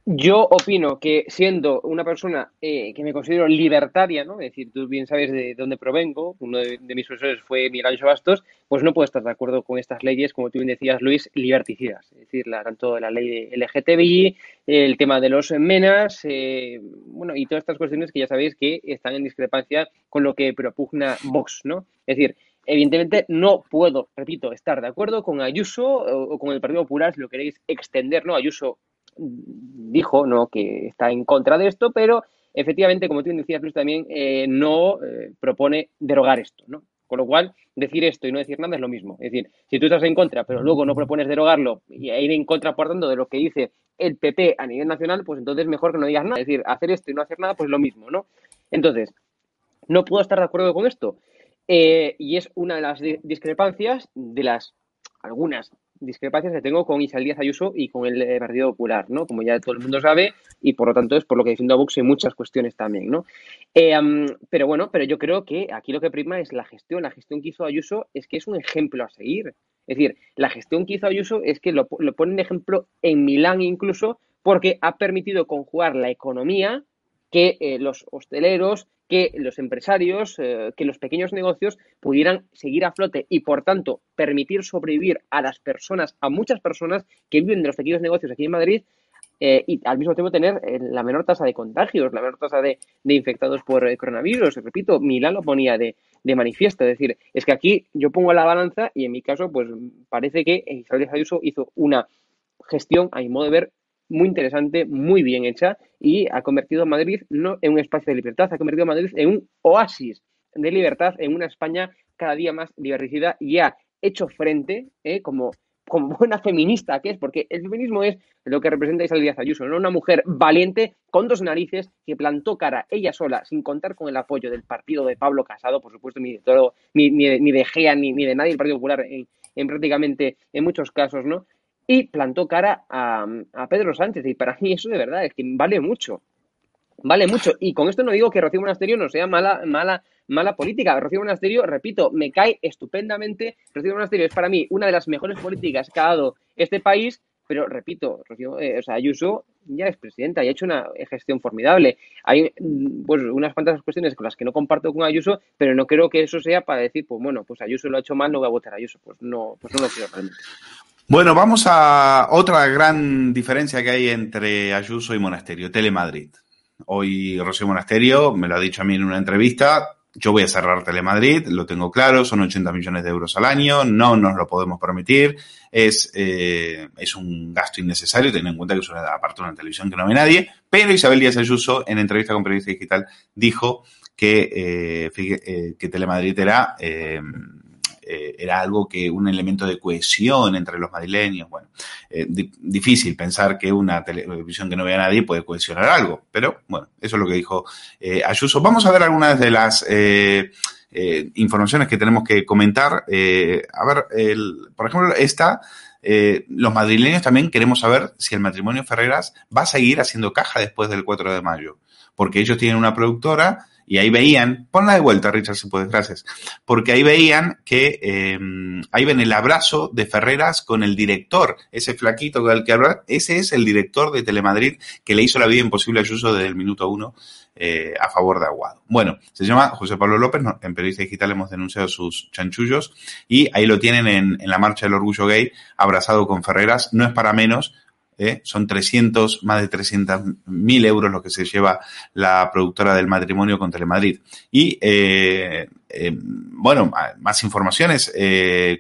Yo opino que siendo una persona eh, que me considero libertaria, ¿no? Es decir, tú bien sabes de dónde provengo, uno de, mis profesores fue Miguel Ángel Bastos, pues no puedo estar de acuerdo con estas leyes, como tú bien decías, Luis, liberticidas. Es decir, tanto la ley de LGTBI, el tema de los menas, eh, bueno, y todas estas cuestiones que ya sabéis que están en discrepancia con lo que propugna Vox, ¿no? Es decir, evidentemente no puedo, repito, estar de acuerdo con Ayuso o, con el Partido Popular si lo queréis extender, ¿no? Ayuso dijo ¿no? que está en contra de esto, pero efectivamente, como tú decías, Luis, también eh, no eh, propone derogar esto, ¿no? Con lo cual, decir esto y no decir nada es lo mismo. Es decir, si tú estás en contra, pero luego no propones derogarlo y ir en contra, por tanto, de lo que dice el PP a nivel nacional, pues entonces mejor que no digas nada. Es decir, hacer esto y no hacer nada, pues es lo mismo, ¿no? Entonces, no puedo estar de acuerdo con esto. Eh, y es una de las discrepancias de las algunas discrepancias que tengo con Isabel Ayuso y con el eh, Partido Popular, ¿no? Como ya todo el mundo sabe, y por lo tanto es por lo que defiendo a Vox en muchas cuestiones también, ¿no? Eh, pero bueno, pero yo creo que aquí lo que prima es la gestión. La gestión que hizo Ayuso es que es un ejemplo a seguir. Es decir, la gestión que hizo Ayuso es que lo, lo pone en ejemplo en Milán incluso porque ha permitido conjugar la economía que los hosteleros, que los empresarios, eh, que los pequeños negocios pudieran seguir a flote y, por tanto, permitir sobrevivir a las personas, a muchas personas que viven de los pequeños negocios aquí en Madrid eh, y al mismo tiempo tener eh, la menor tasa de contagios, la menor tasa de, infectados por coronavirus. Repito, Milán lo ponía de, manifiesto. Es decir, es que aquí yo pongo la balanza y en mi caso, pues parece que Isabel Ayuso hizo una gestión, a mi modo de ver, muy interesante, muy bien hecha y ha convertido Madrid no en un espacio de libertad, ha convertido Madrid en un oasis de libertad, en una España cada día más divertida y ha hecho frente, eh, como, como buena feminista que es, porque el feminismo es lo que representa Isabel Díaz Ayuso, ¿no? una mujer valiente con dos narices que plantó cara ella sola, sin contar con el apoyo del partido de Pablo Casado, por supuesto, ni de todo, ni, ni, de Gea, ni, ni de nadie del Partido Popular en, en prácticamente en muchos casos, ¿no? Y plantó cara a, Pedro Sánchez. Y para mí eso de verdad es que vale mucho. Vale mucho. Y con esto no digo que Rocío Monasterio no sea mala, mala, mala política. Rocío Monasterio, repito, me cae estupendamente. Rocío Monasterio es para mí una de las mejores políticas que ha dado este país. Pero repito, eh, o sea, Ayuso ya es presidenta y ha hecho una gestión formidable. Hay pues unas cuantas cuestiones con las que no comparto con Ayuso, pero no creo que eso sea para decir, pues bueno, pues Ayuso lo ha hecho mal, no voy a votar a Ayuso. Pues no, pues no lo quiero realmente. Bueno, vamos a otra gran diferencia que hay entre Ayuso y Monasterio, Telemadrid. Hoy Rocío Monasterio me lo ha dicho a mí en una entrevista, yo voy a cerrar Telemadrid, lo tengo claro, son 80 millones de euros al año, no nos lo podemos permitir, es, eh, es un gasto innecesario, teniendo en cuenta que es una, aparte una televisión que no ve nadie, pero Isabel Díaz Ayuso, en entrevista con Periodista Digital, dijo que, eh, eh, que Telemadrid era eh, era algo que un elemento de cohesión entre los madrileños. Bueno, eh, difícil pensar que una televisión que no vea a nadie puede cohesionar algo, pero bueno, eso es lo que dijo eh, Ayuso. Vamos a ver algunas de las informaciones que tenemos que comentar. a ver, por ejemplo, esta. los madrileños también queremos saber si el matrimonio Ferreras va a seguir haciendo caja después del 4 de mayo, porque ellos tienen una productora y ahí veían, ponla de vuelta, Richard, si puedes, gracias. Porque ahí veían que, eh, ahí ven el abrazo de Ferreras con el director, ese flaquito con el que habla, ese es el director de Telemadrid que le hizo la vida imposible a Ayuso desde el minuto uno eh, a favor de Aguado. Bueno, se llama José Pablo López, en Periodista Digital hemos denunciado sus chanchullos y ahí lo tienen en, en la marcha del orgullo gay, abrazado con Ferreras, no es para menos, ¿eh? son 300, más de 300 mil euros lo que se lleva la productora del matrimonio con Telemadrid. Y, eh, eh, bueno, más informaciones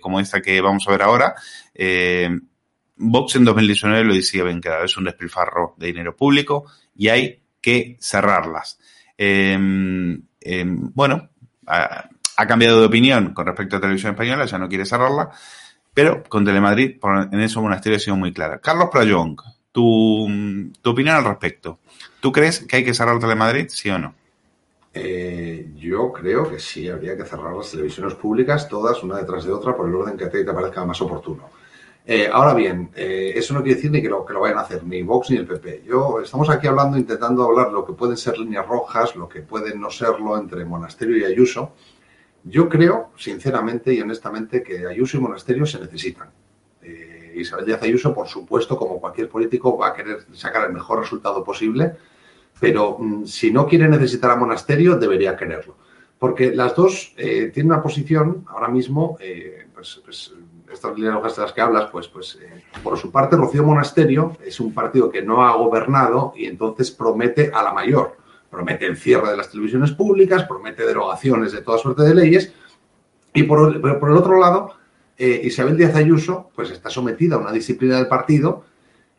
como esta que vamos a ver ahora. Vox en 2019 lo decía bien quedado, es un despilfarro de dinero público y hay que cerrarlas. bueno, ha, ha cambiado de opinión con respecto a Televisión Española, ya no quiere cerrarla. Pero con Telemadrid, en eso Monasterio ha sido muy clara. Carlos Playón, tu, tu opinión al respecto. ¿Tú crees que hay que cerrar Telemadrid, sí o no? Eh, yo creo que sí, habría que cerrar las televisiones públicas, todas una detrás de otra, por el orden que a ti te parezca más oportuno. Eh, ahora bien, eh, eso no quiere decir ni que lo, que lo vayan a hacer, ni Vox ni el PP. Yo, estamos aquí hablando, intentando hablar lo que pueden ser líneas rojas, lo que pueden no serlo entre Monasterio y Ayuso, yo creo, sinceramente y honestamente, que Ayuso y Monasterio se necesitan. Eh, Isabel Díaz Ayuso, por supuesto, como cualquier político, va a querer sacar el mejor resultado posible, pero mm, si no quiere necesitar a Monasterio, debería quererlo. Porque las dos eh, tienen una posición ahora mismo, eh, pues, pues, estas líneas de las que hablas, pues, pues por su parte, Rocío Monasterio es un partido que no ha gobernado y entonces promete a la mayor promete el cierre de las televisiones públicas, promete derogaciones de toda suerte de leyes. Y por, el otro lado, eh, Isabel Díaz Ayuso pues está sometida a una disciplina del partido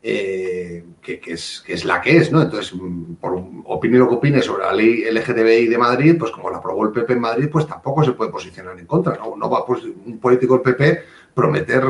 eh, que, es, la que es, ¿no? Entonces, por opine lo que opine sobre la ley LGTBI de Madrid, pues como la aprobó el PP en Madrid, pues tampoco se puede posicionar en contra, ¿no? Va pues, un político del PP prometer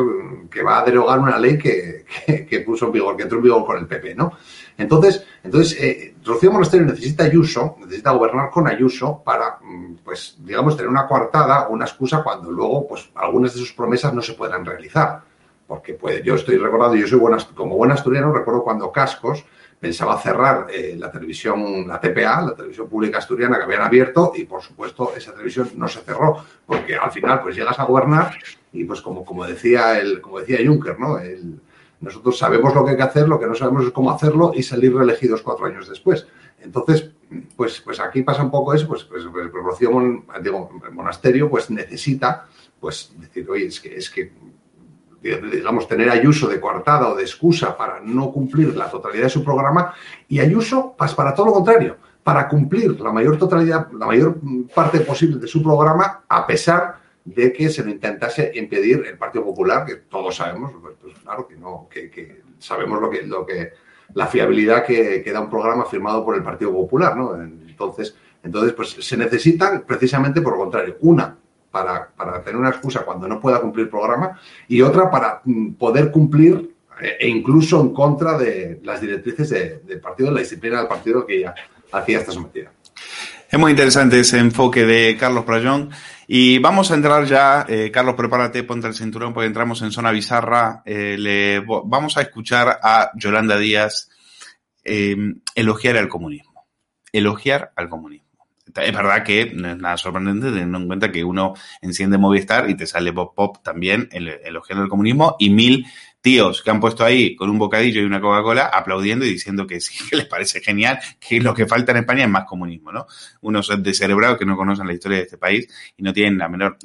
que va a derogar una ley que, que, puso en vigor, que entró en vigor con el PP, ¿no? Entonces, entonces eh, Rocío Monasterio necesita Ayuso, necesita gobernar con Ayuso para, mm, pues, digamos, tener una coartada o una excusa cuando luego, pues, algunas de sus promesas no se puedan realizar. Porque pues, yo estoy recordando, yo soy buena, como buen asturiano, recuerdo cuando Cascos pensaba cerrar eh, la televisión, la TPA, la televisión pública asturiana que habían abierto y por supuesto esa televisión no se cerró porque al final pues llegas a gobernar y pues como, como decía el, como decía Juncker, ¿no? El, nosotros sabemos lo que hay que hacer, lo que no sabemos es cómo hacerlo y salir reelegidos cuatro años después. Entonces, pues, pues aquí pasa un poco eso, pues, pues, pues digo, el monasterio pues necesita pues decir, oye, es que, es que digamos, tener Ayuso de coartada o de excusa para no cumplir la totalidad de su programa y Ayuso pues, para todo lo contrario, para cumplir la mayor totalidad, la mayor parte posible de su programa a pesar de que se lo intentase impedir el Partido Popular, que todos sabemos, pues, pues claro que no, que, sabemos lo que, lo que, la fiabilidad que, que, da un programa firmado por el Partido Popular, ¿no? Entonces, entonces, pues se necesitan precisamente por lo contrario, una para, para tener una excusa cuando no pueda cumplir programa y otra para mm, poder cumplir eh, e incluso en contra de las directrices del partido, de la disciplina del partido que ya hacía esta sometida. Es muy interesante ese enfoque de Carlos Prayón. Y vamos a entrar ya, eh, Carlos, prepárate, ponte el cinturón porque entramos en zona bizarra. Eh, le, vamos a escuchar a Yolanda Díaz elogiar al comunismo. Elogiar al comunismo es verdad que no es nada sorprendente teniendo en cuenta que uno enciende Movistar y te sale Pop Pop también elogiando el comunismo y mil tíos que han puesto ahí con un bocadillo y una Coca-Cola aplaudiendo y diciendo que sí, que les parece genial, que lo que falta en España es más comunismo, ¿no? Unos descerebrados que no conocen la historia de este país y no tienen la menor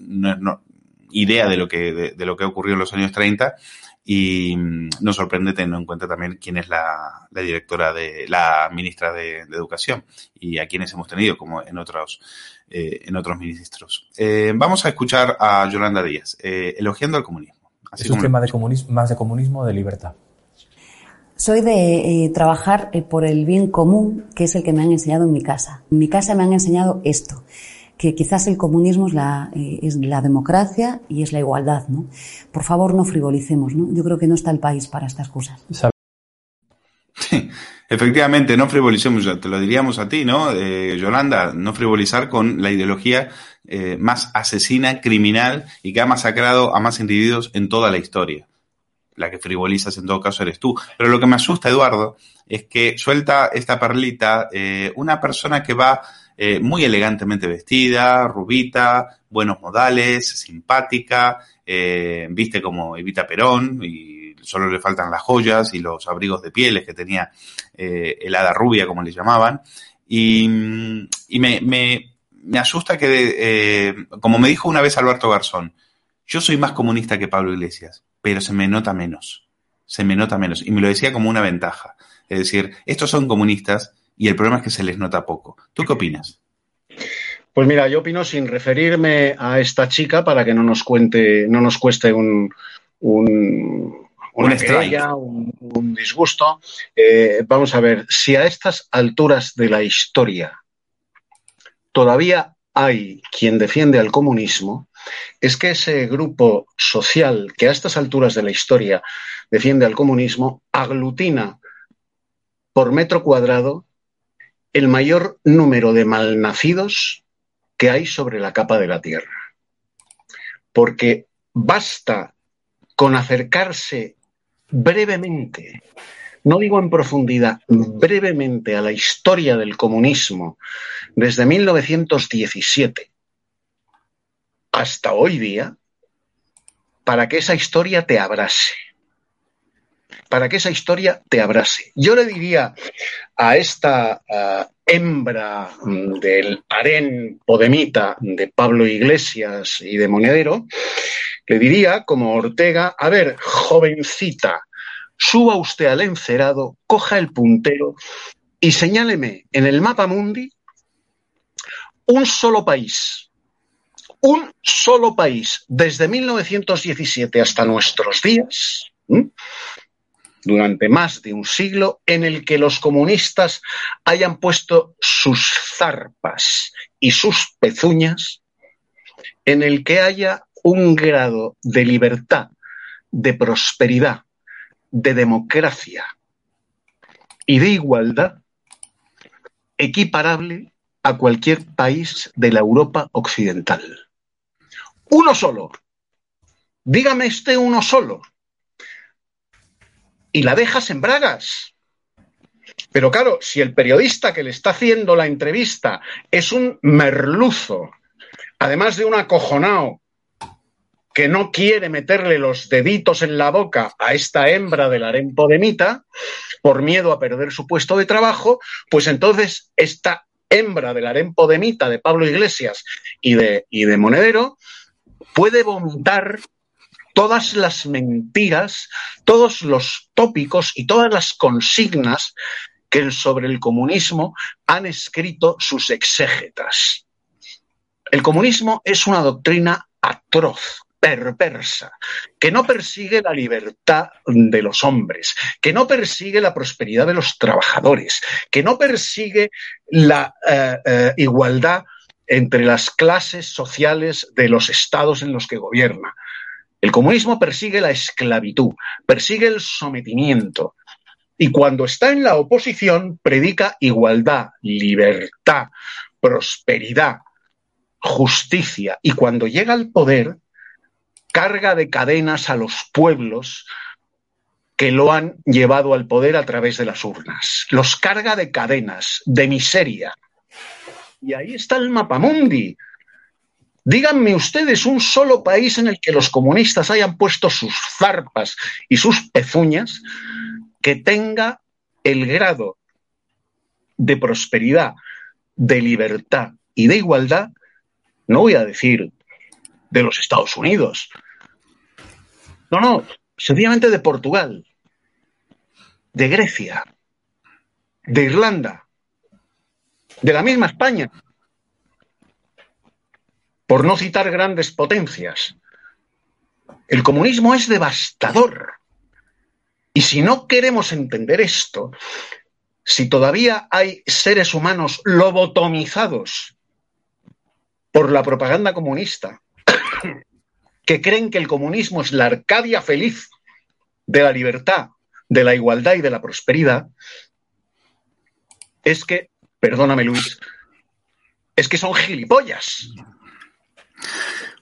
idea de lo que, de, lo que ocurrió en los años 30 y mm, nos sorprende teniendo en cuenta también quién es la, directora de la ministra de, Educación y a quienes hemos tenido como en otros eh, en otros ministros. Eh, vamos a escuchar a Yolanda Díaz eh, elogiando al comunismo. Es un tema de comunismo, más de comunismo o de libertad. Soy de trabajar por el bien común, que es el que me han enseñado en mi casa. En mi casa me han enseñado esto que quizás el comunismo es la, eh, es la democracia y es la igualdad, ¿no? Por favor, no frivolicemos, ¿no? Yo creo que no está el país para estas cosas. Sí, efectivamente, no frivolicemos, te lo diríamos a ti, ¿no? Eh, Yolanda, no frivolizar con la ideología eh, más asesina, criminal y que ha masacrado a más individuos en toda la historia. La que frivolizas en todo caso eres tú. Pero lo que me asusta, Eduardo, es que suelta esta perlita una persona que va eh, muy elegantemente vestida, rubita, buenos modales, simpática, eh, viste como Evita Perón y solo le faltan las joyas y los abrigos de pieles que tenía eh, el hada rubia, como le llamaban. Y, me, me, me, asusta que, como me dijo una vez Alberto Garzón, yo soy más comunista que Pablo Iglesias, pero se me nota menos, se me nota menos. Y me lo decía como una ventaja. Es decir, estos son comunistas, y el problema es que se les nota poco. ¿Tú qué opinas? Pues mira, yo opino sin referirme a esta chica para que no nos cuente, no nos cueste un, un una estrella, un, disgusto. Eh, vamos a ver, si a estas alturas de la historia todavía hay quien defiende al comunismo, es que ese grupo social que a estas alturas de la historia defiende al comunismo aglutina por metro cuadrado el mayor número de malnacidos que hay sobre la capa de la Tierra. Porque basta con acercarse brevemente, no digo en profundidad, brevemente a la historia del comunismo desde 1917 hasta hoy día, para que esa historia te abrase para que esa historia te abrase. Yo le diría a esta hembra del harén podemita de Pablo Iglesias y de Monedero, le diría, como Ortega, a ver, jovencita, suba usted al encerado, coja el puntero y señáleme en el mapa mundi un solo país, un solo país, desde 1917 hasta nuestros días, durante más de un siglo en el que los comunistas hayan puesto sus zarpas y sus pezuñas, en el que haya un grado de libertad, de prosperidad, de democracia y de igualdad equiparable a cualquier país de la Europa occidental. Uno solo. Dígame este uno solo y la dejas en bragas. Pero claro, si el periodista que le está haciendo la entrevista es un merluzo, además de un acojonao, que no quiere meterle los deditos en la boca a esta hembra del harem podemita por miedo a perder su puesto de trabajo, pues entonces esta hembra del harem podemita de Pablo Iglesias y de, y de Monedero puede vomitar todas las mentiras, todos los tópicos y todas las consignas que sobre el comunismo han escrito sus exégetas. El comunismo es una doctrina atroz, perversa, que no persigue la libertad de los hombres, que no persigue la prosperidad de los trabajadores, que no persigue la eh, eh, igualdad entre las clases sociales de los estados en los que gobierna. El comunismo persigue la esclavitud, persigue el sometimiento. Y cuando está en la oposición, predica igualdad, libertad, prosperidad, justicia. Y cuando llega al poder, carga de cadenas a los pueblos que lo han llevado al poder a través de las urnas. Los carga de cadenas, de miseria. Y ahí está el mapamundi. Díganme ustedes un solo país en el que los comunistas hayan puesto sus zarpas y sus pezuñas que tenga el grado de prosperidad, de libertad y de igualdad, no voy a decir de los Estados Unidos, no, no, sencillamente de Portugal, de Grecia, de Irlanda, de la misma España, por no citar grandes potencias. El comunismo es devastador. Y si no queremos entender esto, si todavía hay seres humanos lobotomizados por la propaganda comunista, que creen que el comunismo es la Arcadia feliz de la libertad, de la igualdad y de la prosperidad, es que, perdóname Luis, es que son gilipollas.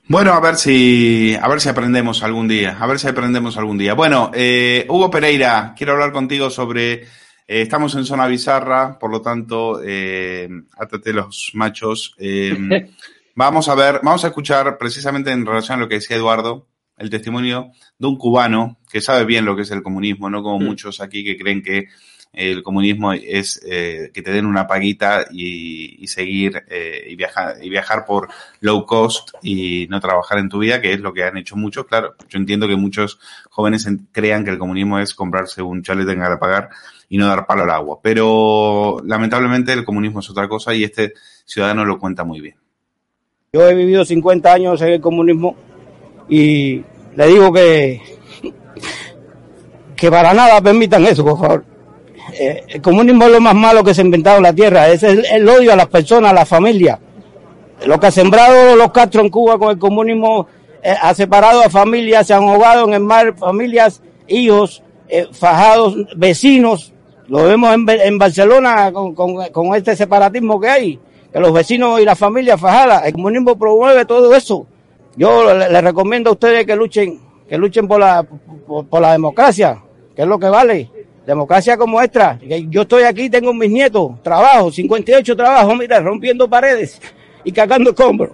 Bueno, a ver si, a ver si aprendemos algún día, a ver si aprendemos algún día. Bueno, eh, Hugo Pereira, quiero hablar contigo sobre, eh, estamos en zona bizarra, por lo tanto, eh, átate los machos. Vamos a ver, vamos a escuchar precisamente en relación a lo que decía Eduardo, el testimonio de un cubano que sabe bien lo que es el comunismo, no como muchos aquí que creen que el comunismo es eh, que te den una paguita y, y seguir eh, y viajar y viajar por low cost y no trabajar en tu vida, que es lo que han hecho muchos. Claro, yo entiendo que muchos jóvenes crean que el comunismo es comprarse un chalet en pagar y no dar palo al agua, pero lamentablemente el comunismo es otra cosa y este ciudadano lo cuenta muy bien. Yo he vivido 50 años en el comunismo y le digo que, que para nada permitan eso, por favor. Eh, el comunismo es lo más malo que se ha inventado en la tierra, es el, odio a las personas, a la familia. Lo que ha sembrado los Castro en Cuba con el comunismo eh, ha separado a familias, se han ahogado en el mar, familias, hijos, eh, fajados, vecinos. Lo vemos en, Barcelona con, con este separatismo que hay que los vecinos y la familia fajada, el comunismo promueve todo eso. Yo les le recomiendo a ustedes que luchen, que luchen por la, por, la democracia, que es lo que vale. Democracia como esta. Yo estoy aquí, tengo mis nietos, trabajo, 58 trabajos, mira, rompiendo paredes y cagando escombros.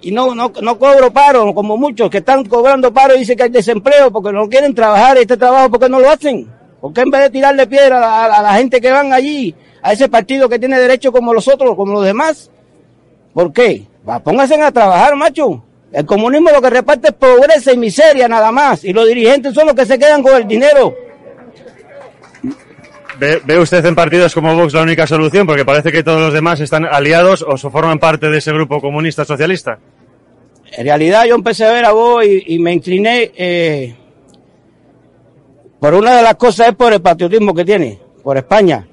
Y no, no, no cobro paro, como muchos que están cobrando paro y dicen que hay desempleo porque no quieren trabajar este trabajo porque no lo hacen. Porque en vez de tirarle piedra a la gente que van allí a ese partido que tiene derecho como los otros, como los demás. ¿Por qué? Va, pónganse a trabajar, macho. El comunismo lo que reparte es pobreza y miseria nada más. Y los dirigentes son los que se quedan con el dinero. ¿Ve, ¿Ve, usted en partidos como Vox la única solución? Porque parece que todos los demás están aliados o forman parte de ese grupo comunista socialista. En realidad yo empecé a ver a Vox y, y me incliné eh, por una de las cosas es por el patriotismo que tiene, por España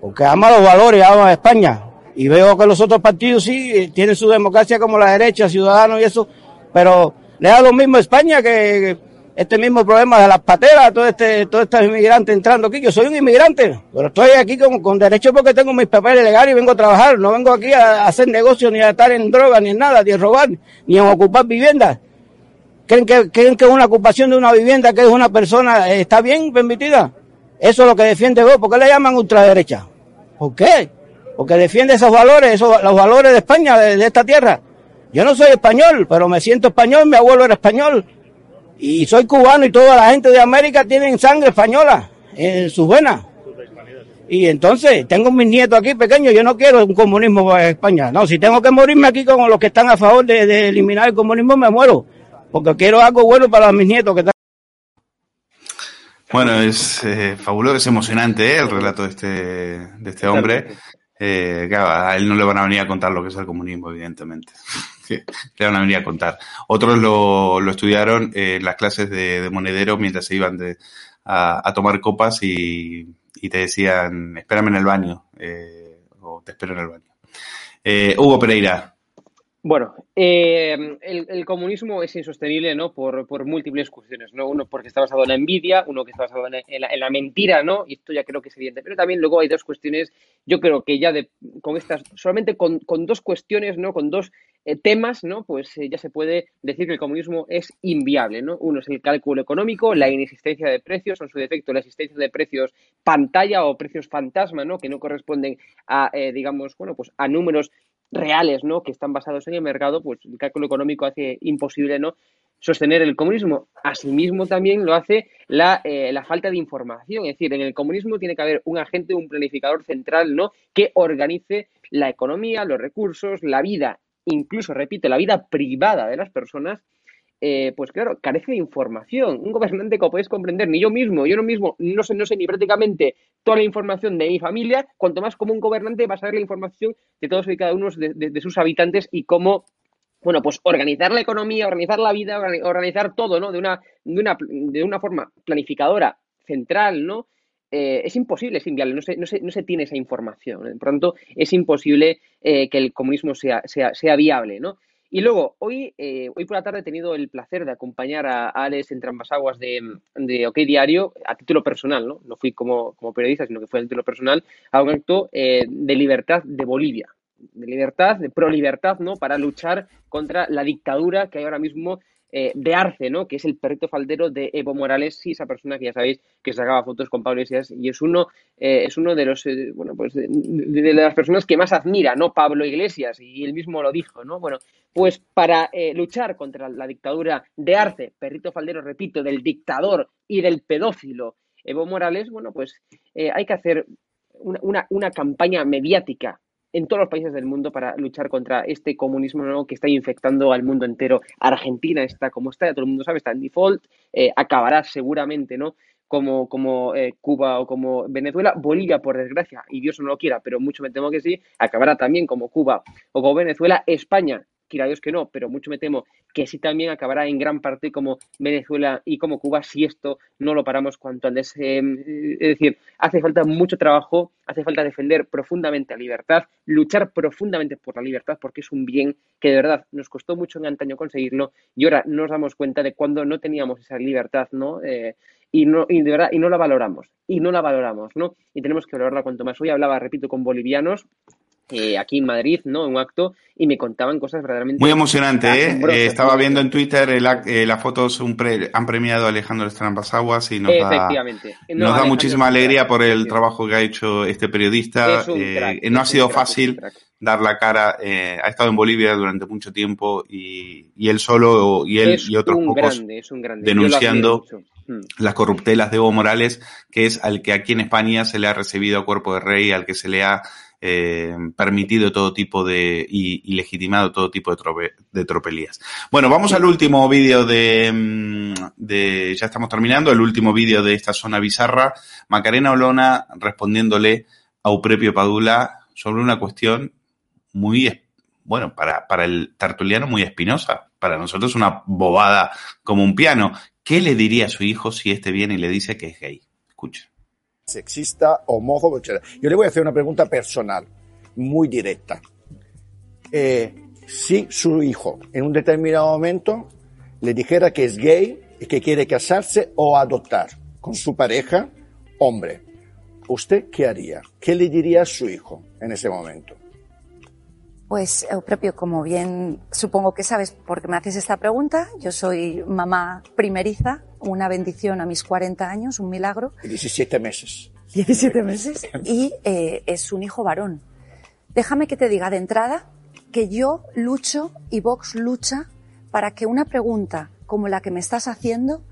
porque ama los valores, ama a España. Y veo que los otros partidos sí tienen su democracia como la derecha, Ciudadanos y eso, pero le da lo mismo a España que este mismo problema de las pateras, todo este, todo estos inmigrantes entrando aquí. Yo soy un inmigrante, pero estoy aquí con, con derecho porque tengo mis papeles legales y vengo a trabajar. No vengo aquí a, a hacer negocios, ni a estar en droga, ni en nada, ni a robar, ni a ocupar viviendas. ¿Creen que, creen que una ocupación de una vivienda que es una persona eh, está bien permitida? Eso es lo que defiende vos. ¿Por qué le llaman ultraderecha? ¿Por qué? Porque defiende esos valores, esos, los valores de España, de, esta tierra. Yo no soy español, pero me siento español, mi abuelo era español. Y soy cubano y toda la gente de América tienen sangre española en sus venas. Y entonces, tengo mis nietos aquí pequeños, yo no quiero un comunismo en España. No, si tengo que morirme aquí con los que están a favor de, de eliminar el comunismo, me muero. Porque quiero algo bueno para mis nietos que están bueno, es eh, fabuloso, es emocionante ¿eh? el relato de este, de este hombre. Eh, claro, a él no le van a venir a contar lo que es el comunismo, evidentemente. le van a venir a contar. Otros lo, lo estudiaron en las clases de, de monedero mientras se iban de, a, a, tomar copas y, y, te decían, espérame en el baño, eh, o te espero en el baño. Eh, Hugo Pereira, bueno, eh, el, comunismo es insostenible, ¿no? Por, múltiples cuestiones, ¿no? Uno porque está basado en la envidia, uno que está basado en, la, en, la, mentira, ¿no? Y esto ya creo que es evidente. Pero también luego hay dos cuestiones, yo creo que ya de, con estas, solamente con, dos cuestiones, ¿no? Con dos eh, temas, ¿no? Pues eh, ya se puede decir que el comunismo es inviable, ¿no? Uno es el cálculo económico, la inexistencia de precios, en su defecto la existencia de precios pantalla o precios fantasma, ¿no? Que no corresponden a, eh, digamos, bueno, pues a números reales, ¿no? Que están basados en el mercado, pues el cálculo económico hace imposible, ¿no? sostener el comunismo. Asimismo, también lo hace la, eh, la, falta de información. Es decir, en el comunismo tiene que haber un agente, un planificador central, ¿no? Que organice la economía, los recursos, la vida, incluso, repito, la vida privada de las personas. Eh, pues claro, carece de información. Un gobernante, como podéis comprender, ni yo mismo, yo no mismo, no sé, no sé ni prácticamente toda la información de mi familia, cuanto más como un gobernante va a saber la información de todos y cada uno de, de, sus habitantes y cómo bueno, pues organizar la economía, organizar la vida, organizar todo, ¿no? De una, de una, de una forma planificadora, central, ¿no? Eh, es imposible, es inviable, no se, no, se, no se tiene esa información. ¿eh? Por tanto, es imposible eh, que el comunismo sea, sea, sea viable, ¿no? Y luego, hoy, eh, hoy por la tarde he tenido el placer de acompañar a Alex en Trambasaguas de, de OK Diario a título personal, ¿no? No fui como, como periodista, sino que fue a título personal a un acto eh, de libertad de Bolivia de libertad, de pro-libertad, ¿no? Para luchar contra la dictadura que hay ahora mismo eh, de Arce, ¿no? Que es el perrito faldero de Evo Morales, sí, esa persona que ya sabéis que sacaba fotos con Pablo Iglesias y es uno, eh, es uno de los, eh, bueno, pues de, las personas que más admira, ¿no? Pablo Iglesias y él mismo lo dijo, ¿no? Bueno, pues para luchar contra la dictadura de Arce, perrito faldero, repito, del dictador y del pedófilo Evo Morales, bueno, pues hay que hacer una, una, una campaña mediática en todos los países del mundo para luchar contra este comunismo ¿no? que está infectando al mundo entero. Argentina está como está, ya todo el mundo sabe, está en default, eh, acabará seguramente, ¿no? Como, como eh, Cuba o como Venezuela, Bolivia, por desgracia, y Dios no lo quiera, pero mucho me temo que sí, acabará también como Cuba o como Venezuela, España, quiera Dios que no, pero mucho me temo que sí también acabará en gran parte como Venezuela y como Cuba si esto no lo paramos cuanto antes. Eh, es decir, hace falta mucho trabajo, hace falta defender profundamente la libertad, luchar profundamente por la libertad, porque es un bien que de verdad nos costó mucho en antaño conseguirlo y ahora nos damos cuenta de cuando no teníamos esa libertad, ¿no? Eh, y no y de verdad y no la valoramos y no la valoramos no y tenemos que valorarla cuanto más hoy hablaba repito con bolivianos eh, aquí en Madrid, ¿no? En un acto y me contaban cosas verdaderamente muy emocionante, ¿eh? eh estaba viendo en Twitter el, eh, las fotos pre, han premiado a Alejandro Estrampasaguas y nos da, nos da muchísima alegría por el trabajo que ha hecho este periodista. Crack, no ha sido fácil dar la cara, ha estado en Bolivia durante mucho tiempo y, y él solo y él es y otros pocos grande, grande. denunciando las corruptelas de Evo Morales, que es al que aquí en España se le ha recibido a cuerpo de rey, al que se le ha eh, permitido todo tipo de y, legitimado todo tipo de, trope, de tropelías. Bueno, vamos al último vídeo de, mm, de, ya estamos terminando, el último vídeo de esta zona bizarra. Macarena Olona respondiéndole a Uprepio Padula sobre una cuestión muy, bueno, para, para el tertuliano muy espinosa. Para nosotros una bobada como un piano. ¿Qué le diría a su hijo si este viene y le dice que es gay? Escucha sexista, homófobo, etc. Yo le voy a hacer una pregunta personal, muy directa. Eh, si su hijo en un determinado momento le dijera que es gay y que quiere casarse o adoptar con su pareja, hombre, ¿usted qué haría? ¿Qué le diría a su hijo en ese momento? Pues, propio, como bien supongo que sabes por qué me haces esta pregunta, yo soy mamá primeriza, una bendición a mis 40 años, un milagro. 17 meses. 17 meses. Y eh, es un hijo varón. Déjame que te diga de entrada que yo lucho y Vox lucha para que una pregunta como la que me estás haciendo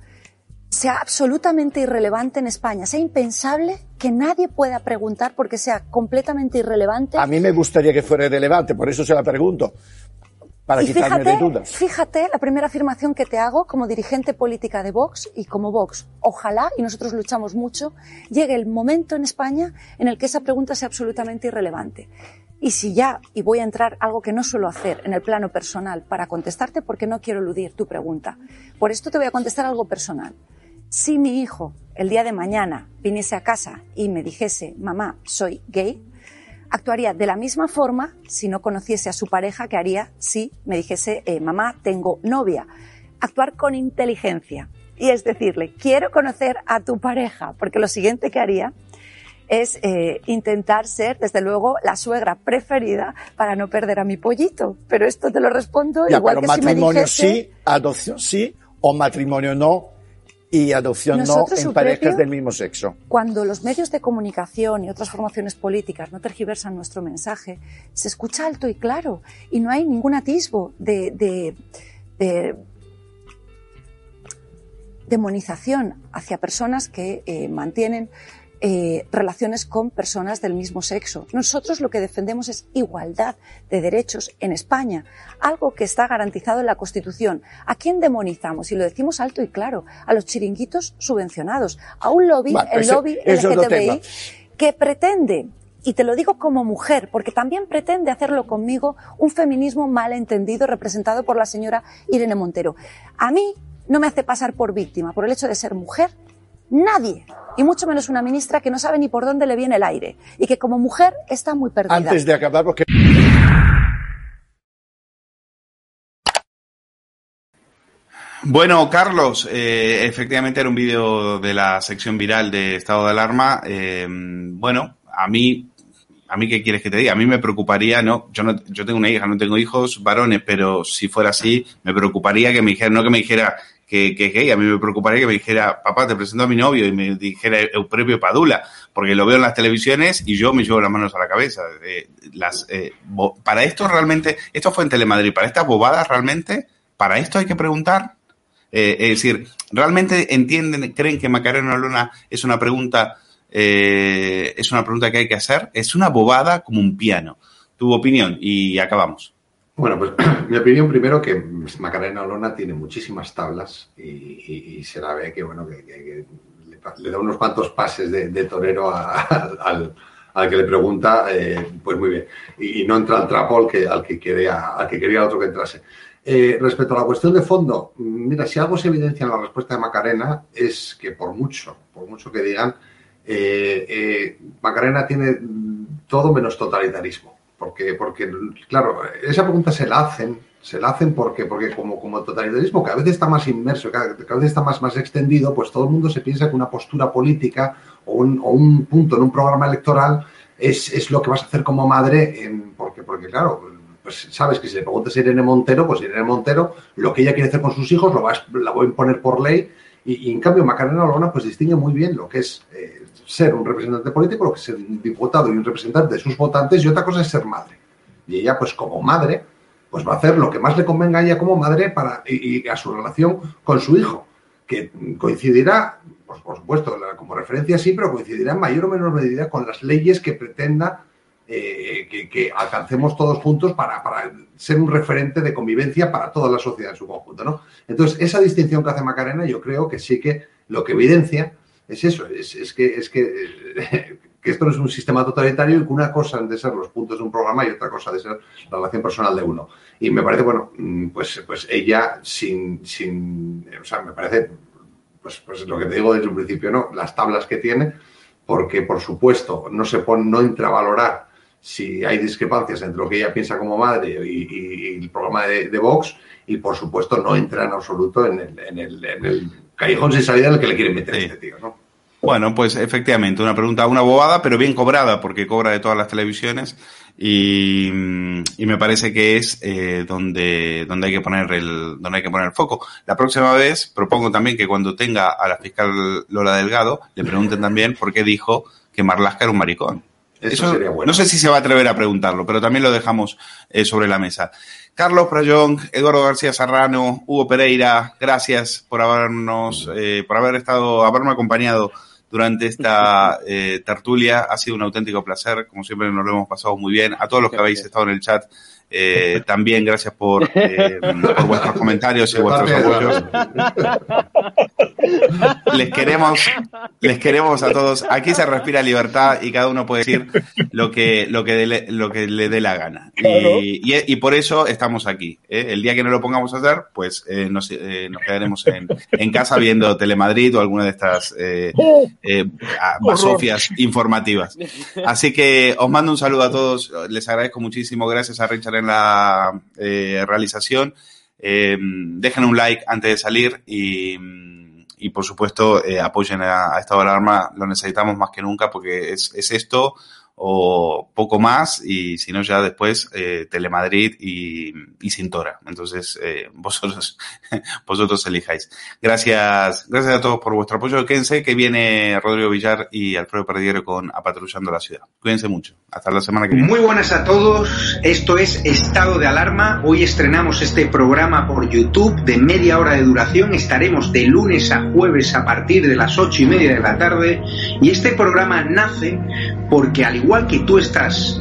sea absolutamente irrelevante en España. Sea impensable que nadie pueda preguntar porque sea completamente irrelevante. A mí me gustaría que fuera irrelevante, por eso se la pregunto. Para y quitarme fíjate, de dudas. fíjate la primera afirmación que te hago como dirigente política de Vox y como Vox. Ojalá, y nosotros luchamos mucho, llegue el momento en España en el que esa pregunta sea absolutamente irrelevante. Y si ya, y voy a entrar algo que no suelo hacer en el plano personal para contestarte porque no quiero eludir tu pregunta. Por esto te voy a contestar algo personal. Si mi hijo el día de mañana viniese a casa y me dijese, mamá, soy gay, actuaría de la misma forma si no conociese a su pareja que haría si me dijese, eh, mamá, tengo novia. Actuar con inteligencia. Y es decirle, quiero conocer a tu pareja, porque lo siguiente que haría es eh, intentar ser, desde luego, la suegra preferida para no perder a mi pollito. Pero esto te lo respondo Ya, igual pero que si me matrimonio dijese... sí, adopción sí, o matrimonio no, y adopción Nosotros, no en parejas propio- del mismo sexo. Cuando los medios de comunicación y otras formaciones políticas no tergiversan nuestro mensaje, se escucha alto y claro y no hay ningún atisbo de, de- de demonización hacia personas que eh, mantienen eh, relaciones con personas del mismo sexo. Nosotros lo que defendemos es igualdad de derechos en España, algo que está garantizado en la Constitución. ¿A quién demonizamos? Y lo decimos alto y claro, a los chiringuitos subvencionados, a un lobby, Bueno, el ese- lobby LGTBI, que pretende, y te lo digo como mujer, porque también pretende hacerlo conmigo, un feminismo malentendido representado por la señora Irene Montero. A mí no me hace pasar por víctima por el hecho de ser mujer nadie, y mucho menos una ministra que no sabe ni por dónde le viene el aire, y que como mujer está muy perdida. Antes de acabar, porque Bueno, Carlos, eh, efectivamente era un vídeo de la sección viral de estado de alarma. Eh, bueno, a mí, a mí qué quieres que te diga? A mí me preocuparía, no, yo no, yo tengo una hija, no tengo hijos varones, pero si fuera así, me preocuparía que me dijera, no que me dijera que, que es gay, a mí me preocuparía que me dijera, papá, te presento a mi novio y me dijera Euprepio Padula, porque lo veo en las televisiones y yo me llevo las manos a la cabeza. Eh, las, eh, para esto realmente, esto fue en Telemadrid, para estas bobadas realmente, para esto hay que preguntar. Eh, es decir, ¿realmente entienden, creen que Macarena Luna es una pregunta, es una pregunta que hay que hacer? Es una bobada como un piano. Tu opinión y acabamos. Bueno, pues mi opinión primero que Macarena Olona tiene muchísimas tablas y, se la ve que, bueno, que, que- que le, da unos cuantos pases de, torero al, al que le pregunta, eh, pues muy bien. Y, no entra al trapo al que, al que, quería, al que quería otro que entrase. Eh, respecto a la cuestión de fondo, mira, si algo se evidencia en la respuesta de Macarena es que por mucho, por mucho que digan, eh, eh, Macarena tiene todo menos totalitarismo. Porque, porque, claro, esa pregunta se la hacen, se la hacen porque, porque como, como el totalitarismo cada vez está más inmerso, cada, vez está más, más extendido, pues todo el mundo se piensa que una postura política o un, o un punto en un programa electoral es, es lo que vas a hacer como madre, en- porque, porque claro, pues sabes que si le preguntas a Irene Montero, pues Irene Montero, lo que ella quiere hacer con sus hijos lo va la voy a imponer por ley. Y, y en cambio, Macarena Olona pues distingue muy bien lo que es eh, ser un representante político, lo que es un diputado y un representante de sus votantes, y otra cosa es ser madre. Y ella, pues como madre, pues va a hacer lo que más le convenga a ella como madre para, y, a su relación con su hijo, que coincidirá, pues por supuesto, como referencia sí, pero coincidirá en mayor o menor medida con las leyes que pretenda eh, que, que alcancemos todos juntos para, para ser un referente de convivencia para toda la sociedad en su conjunto. ¿no? Entonces, esa distinción que hace Macarena, yo creo que sí que lo que evidencia es eso, es, es que, es que, que esto no es un sistema totalitario y que una cosa han de ser los puntos de un programa y otra cosa de ser la relación personal de uno. Y me parece, bueno, mm, pues, pues ella sin, sin, o sea, me parece, pues, pues lo que te digo desde un principio, ¿no? Las tablas que tiene, porque por supuesto no se pone, no entra a valorar si hay discrepancias entre lo que ella piensa como madre y, y- y el programa de, de Vox, y por supuesto no entra en absoluto en el, en el, en el callejón sin salida en el que le quieren meter a este tío, ¿no? Bueno, pues efectivamente, una pregunta, una bobada, pero bien cobrada, porque cobra de todas las televisiones. Y, y me parece que es eh, donde, donde hay que poner el, donde hay que poner el foco. La próxima vez propongo también que cuando tenga a la fiscal Lola Delgado, le pregunten también por qué dijo que Marlaska era un maricón. Eso, sería bueno. No sé si se va a atrever a preguntarlo, pero también lo dejamos eh, sobre la mesa. Carlos Prayón, Eduardo García Serrano, Hugo Pereira, gracias por habernos, eh, por haber estado, haberme acompañado durante esta eh, tertulia. Ha sido un auténtico placer, como siempre nos lo hemos pasado muy bien. A todos los que habéis estado en el chat, eh, también gracias por, eh, por vuestros comentarios y vuestros apoyos. Les queremos, les queremos a todos. Aquí se respira libertad y cada uno puede decir lo que, lo que, dele- lo que le dé la gana. Y, y- y por eso estamos aquí. ¿eh? El día que no lo pongamos a hacer, pues eh, nos, eh, nos quedaremos en, en casa viendo Telemadrid o alguna de estas eh, eh, basofias informativas. Así que os mando un saludo a todos. Les agradezco muchísimo. Gracias a Richard en la eh, realización. Eh, dejen un like antes de salir y, por supuesto, eh, apoyen a, a Estado Alarma. Lo necesitamos más que nunca porque es, es esto o poco más y si no ya después eh, Telemadrid y, y Cintora. Entonces, eh, vosotros, vosotros elijáis. Gracias, gracias a todos por vuestro apoyo. Quédense que viene Rodrigo Villar y Alfredo Perdiero con Apatrullando la Ciudad. Cuídense mucho. Hasta la semana que viene. Muy buenas a todos, esto es Estado de Alarma. Hoy estrenamos este programa por YouTube de media hora de duración. Estaremos de lunes a jueves a partir de las ocho y media de la tarde. Y este programa nace porque al igual que tú estás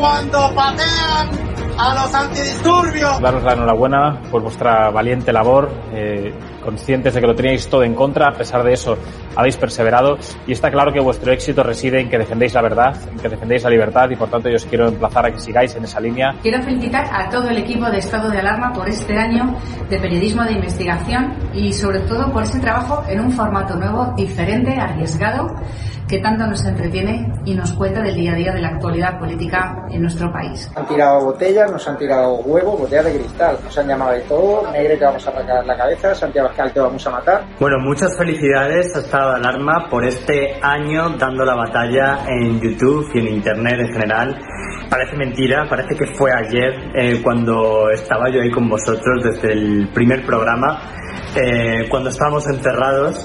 Cuando patean a los antidisturbios. Daros la enhorabuena por vuestra valiente labor, eh, conscientes de que lo teníais todo en contra, a pesar de eso habéis perseverado y está claro que vuestro éxito reside en que defendéis la verdad, en que defendéis la libertad y por tanto yo os quiero emplazar a que sigáis en esa línea. Quiero felicitar a todo el equipo de Estado de Alarma por este año de periodismo de investigación y sobre todo por ese trabajo en un formato nuevo, diferente, arriesgado, que tanto nos entretiene y nos cuenta del día a día de la actualidad política en nuestro país. Han tirado botellas, nos han tirado huevos, botellas de cristal, nos han llamado de todo, Negre te vamos a arrancar la cabeza, Santiago Pascal te vamos a matar. Bueno, muchas felicidades a Estado de Alarma por este año dando la batalla en YouTube y en Internet en general. Parece mentira, parece que fue ayer eh, cuando estaba yo ahí con vosotros desde el primer programa, eh, cuando estábamos encerrados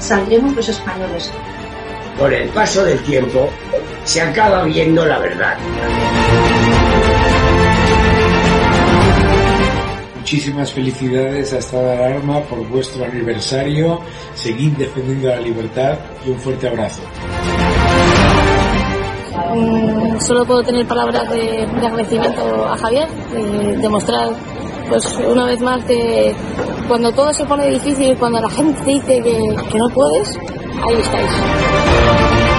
Saldremos los españoles. Con el paso del tiempo se acaba viendo la verdad. Muchísimas felicidades a Estado de Alarma por vuestro aniversario. Seguid defendiendo la libertad y un fuerte abrazo. Mm, solo puedo tener palabras de, de agradecimiento a Javier, de demostrar pues una vez más que cuando todo se pone difícil, cuando la gente dice que, que no puedes, ahí estáis.